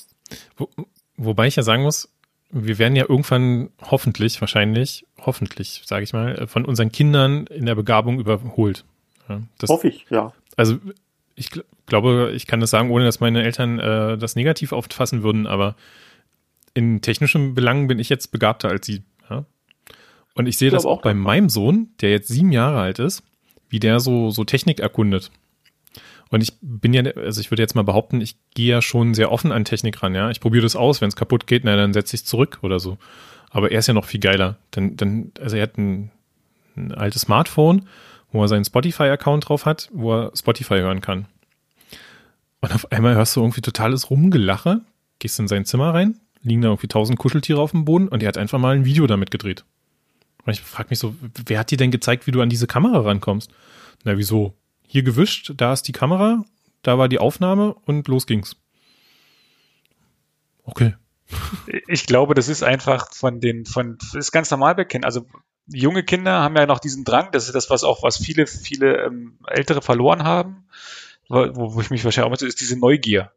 Wo, wobei ich ja sagen muss, wir werden ja irgendwann hoffentlich, wahrscheinlich, hoffentlich, sage ich mal, von unseren Kindern in der Begabung überholt. Ja, das, Hoffe ich, ja. Also ich gl glaube, ich kann das sagen, ohne dass meine Eltern äh, das negativ auffassen würden, aber in technischen Belangen bin ich jetzt begabter als sie. Ja? Und ich sehe das auch, bei meinem Sohn, der jetzt sieben Jahre alt ist, wie der so, so Technik erkundet. Und ich bin ja, also ich würde jetzt mal behaupten, ich gehe ja schon sehr offen an Technik ran, ja. Ich probiere das aus, wenn es kaputt geht, na, dann setze ich zurück oder so. Aber er ist ja noch viel geiler. Dann, dann, also er hat ein, ein altes Smartphone, wo er seinen Spotify-Account drauf hat, wo er Spotify hören kann. Und auf einmal hörst du irgendwie totales Rumgelache, gehst in sein Zimmer rein, liegen da irgendwie tausend Kuscheltiere auf dem Boden und er hat einfach mal ein Video damit gedreht. Und ich frage mich so, wer hat dir denn gezeigt, wie du an diese Kamera rankommst? Na, wieso? Hier gewischt, da ist die Kamera, da war die Aufnahme und los ging's. Okay. Ich glaube, das ist einfach von den, von, ist ganz normal bekannt. Also junge Kinder haben ja noch diesen Drang, das ist das, was auch, was viele, viele ähm, Ältere verloren haben wo, wo ich mich wahrscheinlich auch mit, ist diese Neugier.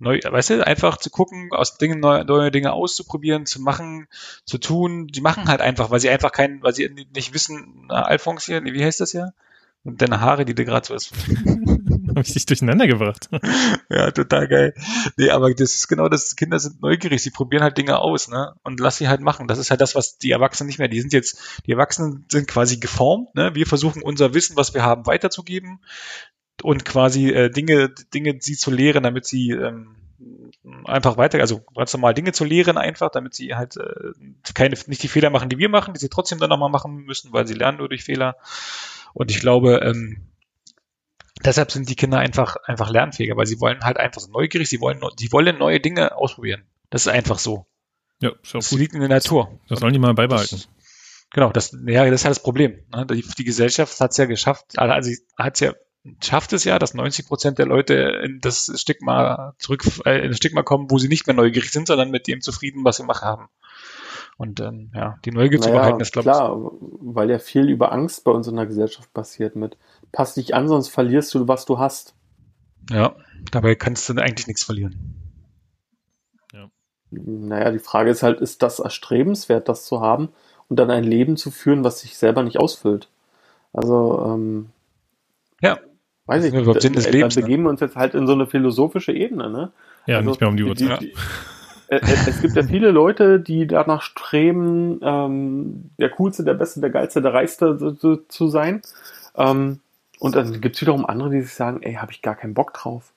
Neu, weißt du, einfach zu gucken, aus Dingen neue, neue Dinge auszuprobieren, zu machen, zu tun. Die machen halt einfach, weil sie einfach keinen, weil sie nicht wissen, na, Alphonse hier, wie heißt das ja? Und deine Haare, die du gerade so hast. Habe ich dich durcheinander gebracht. ja, total geil. Nee, aber das ist genau das, Kinder sind neugierig, sie probieren halt Dinge aus, ne? Und lass sie halt machen. Das ist halt das, was die Erwachsenen nicht mehr, die sind jetzt, die Erwachsenen sind quasi geformt, ne? Wir versuchen unser Wissen, was wir haben, weiterzugeben und quasi äh, Dinge, Dinge sie zu lehren, damit sie ähm, einfach weiter, also ganz normal Dinge zu lehren einfach, damit sie halt äh, keine, nicht die Fehler machen, die wir machen, die sie trotzdem dann nochmal machen müssen, weil sie lernen nur durch Fehler. Und ich glaube, ähm, deshalb sind die Kinder einfach, einfach lernfähiger, weil sie wollen halt einfach so neugierig, sie wollen, sie wollen neue Dinge ausprobieren. Das ist einfach so. Ja, ist das liegt in der Natur. Das sollen die mal beibehalten. Das, genau, das, ja, das ist halt das Problem. Ne? Die, die Gesellschaft hat es ja geschafft, also hat es ja schafft es ja, dass 90 Prozent der Leute in das Stigma zurück, äh, in das Stigma kommen, wo sie nicht mehr neugierig sind, sondern mit dem zufrieden, was sie machen haben. Und ähm, ja, die Neugier naja, zu behalten ist, glaube ich. Klar, weil ja viel über Angst bei uns in der Gesellschaft passiert mit pass dich an, sonst verlierst du, was du hast. Ja, dabei kannst du eigentlich nichts verlieren. Ja. Naja, die Frage ist halt, ist das erstrebenswert, das zu haben und dann ein Leben zu führen, was sich selber nicht ausfüllt? Also, ähm, ja. Weiß ich nicht. Sinn des da, Lebens, da begeben wir uns jetzt halt in so eine philosophische Ebene, ne? Ja, also, nicht mehr um die Uhrzeit. Die, äh, äh, es gibt ja viele Leute, die danach streben, ähm, der Coolste, der Beste, der Geilste, der Reichste zu, zu sein. Ähm, und dann gibt es wiederum andere, die sich sagen, ey, habe ich gar keinen Bock drauf.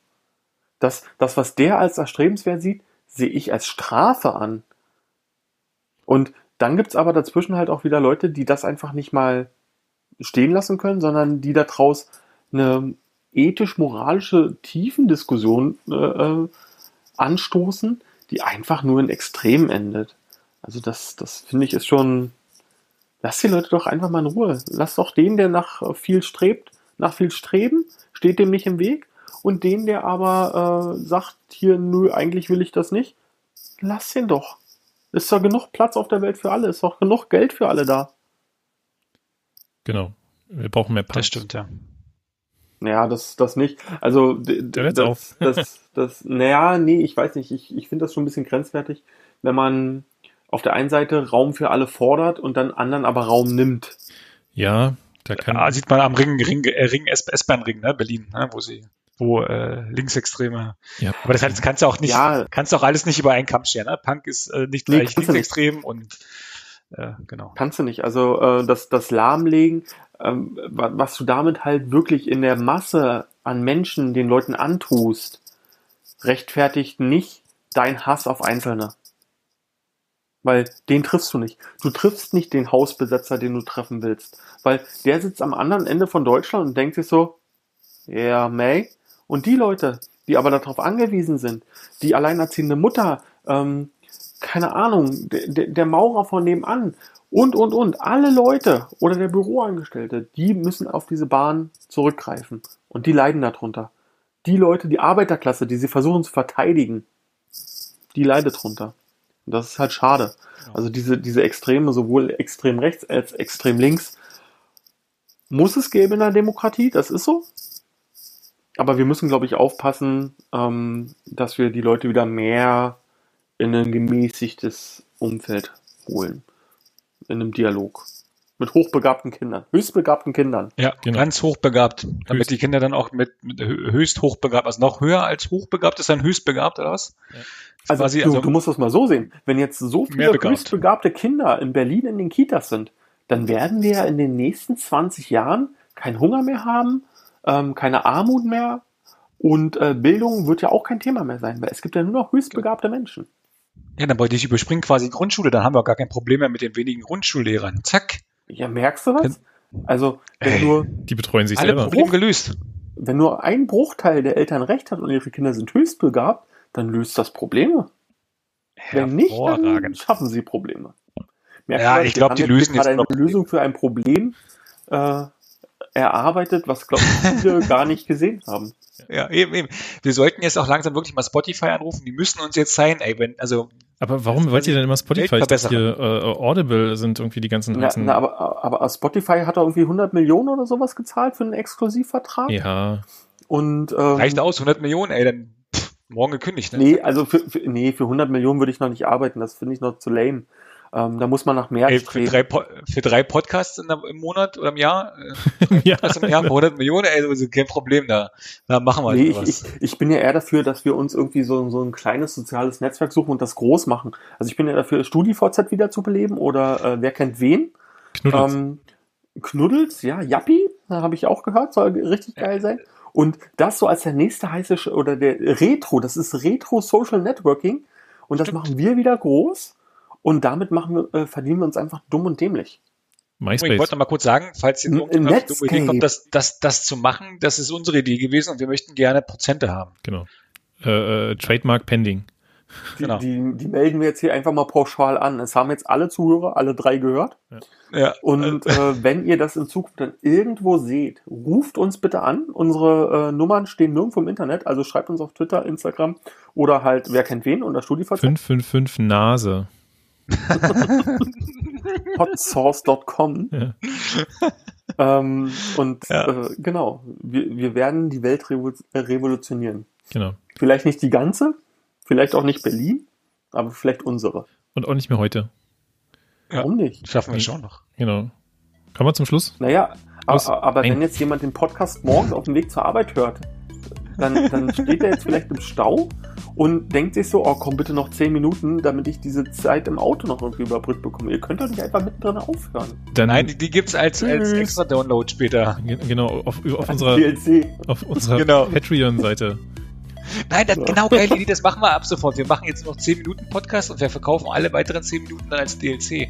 Das, das, was der als erstrebenswert sieht, sehe ich als Strafe an. Und dann gibt es aber dazwischen halt auch wieder Leute, die das einfach nicht mal stehen lassen können, sondern die daraus eine ethisch-moralische Tiefendiskussion äh, äh, anstoßen, die einfach nur in Extremen endet. Also das, das finde ich ist schon. Lass die Leute doch einfach mal in Ruhe. Lass doch den, der nach viel strebt, nach viel streben, steht dem nicht im Weg. und den, der aber äh, sagt, hier, nö, eigentlich will ich das nicht, lass den doch. Ist doch genug Platz auf der Welt für alle, ist doch genug Geld für alle da. Genau. Wir brauchen mehr Das Punks. stimmt, ja. Naja, das, das nicht. Also, das, auf. das, das, naja, nee, ich weiß nicht. Ich, ich finde das schon ein bisschen grenzwertig, wenn man auf der einen Seite Raum für alle fordert und dann anderen aber Raum nimmt. Ja, da kann. Ah, sieht man am Ring, Ring, äh, Ring S-Bahn-Ring, ne, Berlin, ne, wo sie, wo äh, Linksextreme. ja, Aber das heißt, kannst du auch nicht, Ja. kannst du auch alles nicht über einen Kamm scheren. Ne? Punk ist äh, nicht Nee, gleich kannst du nicht. linksextrem und äh, genau. Kannst du nicht. Also äh, das, das Lahmlegen, ähm, wa- was du damit halt wirklich in der Masse an Menschen den Leuten antust, rechtfertigt nicht dein Hass auf Einzelne. Weil den triffst du nicht. Du triffst nicht den Hausbesetzer, den du treffen willst. Weil der sitzt am anderen Ende von Deutschland und denkt sich so, ja, May. Und die Leute, die aber darauf angewiesen sind, die alleinerziehende Mutter, ähm, keine Ahnung, der der Maurer von nebenan und, und, und, alle Leute oder der Büroangestellte, die müssen auf diese Bahn zurückgreifen. Und die leiden darunter. Die Leute, die Arbeiterklasse, die sie versuchen zu verteidigen, die leidet drunter. Und das ist halt schade. Also diese, diese Extreme, sowohl extrem rechts als extrem links, muss es geben in der Demokratie, das ist so. Aber wir müssen, glaube ich, aufpassen, ähm, dass wir die Leute wieder mehr in ein gemäßigtes Umfeld holen. In einem Dialog. Mit hochbegabten Kindern, höchstbegabten Kindern. Ja, Genau. ganz hochbegabt. Damit Höchst. die Kinder dann auch mit, mit hö- höchst hochbegabt, also noch höher als hochbegabt ist dann höchstbegabt oder was? Ja. Also, Quasi, du, also- du musst das mal so sehen. Wenn jetzt so viele höchstbegabte Kinder in Berlin in den Kitas sind, dann werden wir in den nächsten 20 Jahren keinen Hunger mehr haben, ähm, keine Armut mehr und äh, Bildung wird ja auch kein Thema mehr sein, weil es gibt ja nur noch höchstbegabte Menschen. Ja, dann wollte ich überspringen quasi Grundschule, dann haben wir auch gar kein Problem mehr mit den wenigen Grundschullehrern. Zack, Ja, merkst du das? Also, wenn Ey. nur, die betreuen sich alle selber. Probleme gelöst. wenn nur ein Bruchteil der Eltern recht hat und ihre Kinder sind höchstbegabt, dann löst das Probleme. Wenn nicht, dann schaffen sie Probleme. Merkst Ja, du das? ich glaub, Wir die lösen jetzt eine Lösung für ein Problem äh, erarbeitet, was, glaube ich, viele gar nicht gesehen haben. Ja, eben, eben. Wir sollten jetzt auch langsam wirklich mal Spotify anrufen. Die müssen uns jetzt sein, ey, wenn, also, Aber warum wollt ihr denn immer Spotify? Ich dachte, hier äh, Audible sind irgendwie die ganzen Na, na, aber, aber Spotify hat doch irgendwie 100 Millionen oder sowas gezahlt für einen Exklusivvertrag. ja, Und, ähm, reicht aus, 100 Millionen, ey, dann pff, morgen gekündigt, ne? Nee, also für, für, nee, für 100 Millionen würde ich noch nicht arbeiten. Das finde ich noch zu lame. Ähm, da muss man nach mehr Ey, für, streben. drei, Po- für drei Podcasts in der, im Monat oder im Jahr, äh, ja. das im Jahr für 100 Millionen, ey, also kein Problem da. Da machen wir Nee, ich, was. ich, ich bin ja eher dafür, dass wir uns irgendwie so, so ein kleines soziales Netzwerk suchen und das groß machen. Also ich bin ja dafür, StudiVZ wieder zu beleben oder äh, wer kennt wen? Knuddels. Ähm, Knuddels, ja, Yappi, habe ich auch gehört, soll richtig geil sein. Und das so als der nächste heiße Sch oder der Retro, das ist Retro Social Networking und das Stimmt. machen wir wieder groß und damit machen wir, äh, verdienen wir uns einfach dumm und dämlich. Ich wollte MySpace. noch mal kurz sagen, falls jetzt N- irgendjemand auf die dumme Idee kommt, das, das, das zu machen, das ist unsere Idee gewesen und wir möchten gerne Prozente haben. Genau. Äh, äh, Trademark pending. Die, Genau. die, die melden wir jetzt hier einfach mal pauschal an. Es haben jetzt alle Zuhörer, alle drei gehört. Ja. Und äh, wenn ihr das in Zukunft dann irgendwo seht, ruft uns bitte an. Unsere äh, Nummern stehen nirgendwo im Internet, also schreibt uns auf Twitter, Instagram oder halt, wer kennt wen, unter StudiVZ, 555 Nase. hotsource.com. Ja. Ähm, und Ja. äh, genau, wir, wir werden die Welt revo revolutionieren. Genau. Vielleicht nicht die ganze, vielleicht auch nicht Berlin, aber vielleicht unsere. Und auch nicht mehr heute. Ja. Warum nicht? Schaffen wir schon noch. Genau. Kommen wir zum Schluss? Naja, Los. aber, aber wenn jetzt jemand den Podcast morgens auf dem Weg zur Arbeit hört, dann, dann steht er jetzt vielleicht im Stau und denkt sich so, oh komm bitte noch 10 Minuten, damit ich diese Zeit im Auto noch irgendwie überbrückt bekomme. Ihr könnt doch nicht einfach mittendrin aufhören. Dann, Nein, die, die gibt's als, als extra Download später. Ge- genau, auf, auf unserer, DLC. auf unserer Genau. Patreon-Seite. Nein, das, Ja. genau, Idee, das machen wir ab sofort. Wir machen jetzt noch 10 Minuten Podcast und wir verkaufen alle weiteren 10 Minuten dann als DLC.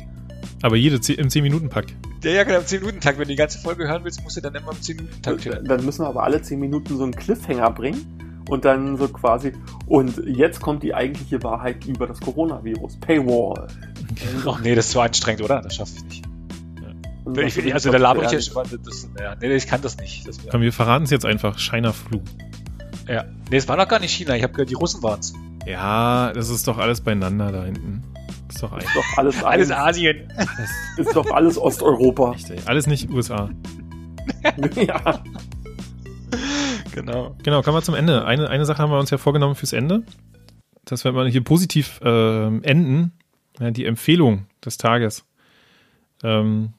Aber jede im 10-Minuten-Pack. Ja, ja, genau, im 10-Minuten-Tag. Wenn du die ganze Folge hören willst, musst du dann immer im 10-Minuten-Tag hören. Dann müssen wir aber alle 10 Minuten so einen Cliffhanger bringen und dann so quasi, und jetzt kommt die eigentliche Wahrheit über das Coronavirus. Paywall. Ach nee, das ist zu anstrengend, oder? Das schaffe ich nicht. Und Ich, ist also da laber ich ja schon. Das, ja, nee, ich kann das nicht. Das Komm, wir verraten es jetzt einfach. Shiner Flu. Ja. Nee, es war noch gar nicht China. Ich habe gehört, die Russen waren es. Ja, das ist doch alles beieinander da hinten. Ist doch Ist doch alles, Alles. Asien. ist doch alles Osteuropa. richtig. Alles nicht USA. ja. Genau. Genau, kommen wir zum Ende. Eine, eine Sache haben wir uns ja vorgenommen fürs Ende. Dass wir mal hier positiv ähm, enden. Ja, die Empfehlung des Tages. Ähm,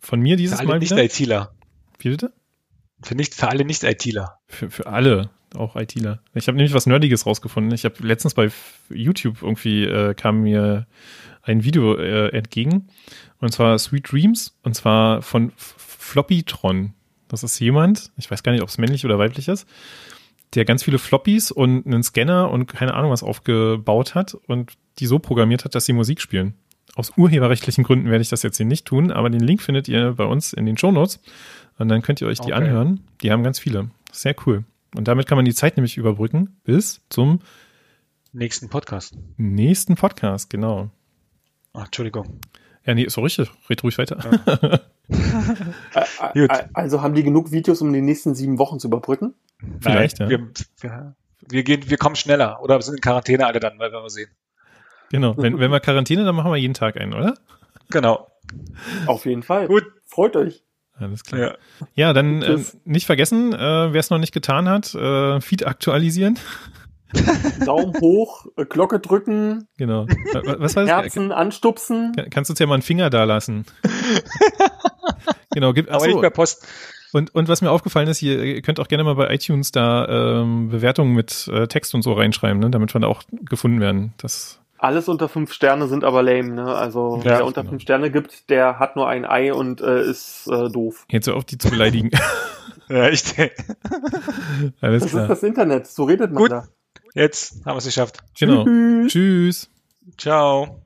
von mir Für dieses alle Mal. Nicht-ITler. Wie bitte? Für, nicht, für alle Nicht-ITler. Für, für alle, auch ITler. Ich habe nämlich was Nerdiges rausgefunden. Ich habe letztens bei YouTube irgendwie äh, kam mir ein Video äh, entgegen. Und zwar Sweet Dreams. Und zwar von F- Floppytron. Das ist jemand, ich weiß gar nicht, ob es männlich oder weiblich ist, der ganz viele Floppies und einen Scanner und keine Ahnung was aufgebaut hat und die so programmiert hat, dass sie Musik spielen. Aus urheberrechtlichen Gründen werde ich das jetzt hier nicht tun, aber den Link findet ihr bei uns in den Shownotes und dann könnt ihr euch die Okay. anhören. Die haben ganz viele. Sehr cool. Und damit kann man die Zeit nämlich überbrücken bis zum Nächsten Podcast. nächsten Podcast, genau. Ach, Entschuldigung. Ja, nee, ist so richtig. Red ruhig weiter. Ä- Also haben die genug Videos, um die nächsten sieben Wochen zu überbrücken? Vielleicht, Nein, ja. wir, wir, wir, gehen, wir kommen schneller. Oder wir sind in Quarantäne alle dann, weil wir mal sehen. genau. Wenn, wenn wir Quarantäne, dann machen wir jeden Tag einen, oder? Genau. Auf jeden Fall. Gut. Freut euch. Alles klar. Ja. Ja, dann äh, nicht vergessen, äh, wer es noch nicht getan hat, äh, Feed aktualisieren. Daumen hoch, äh, Glocke drücken, Genau. Wa- Was war das? Herzen anstupsen. Kann- Kannst du uns ja mal einen Finger da lassen. genau, gibt, Aber nicht per Post. und, und was mir aufgefallen ist, ihr ihr könnt auch gerne mal bei iTunes da ähm, Bewertungen mit äh, Text und so reinschreiben, ne, damit wir da auch gefunden werden. Das, Alles unter fünf Sterne sind aber lame, ne? Also Ja, wer unter genau. fünf Sterne gibt, der hat nur ein Ei und äh, ist äh, doof. jetzt auf, die zu beleidigen. Ja, echt. Alles Das ist klar. das Internet, so redet man Gut. da. Jetzt haben wir es geschafft. Genau. Tschüss. Tschüss. Ciao.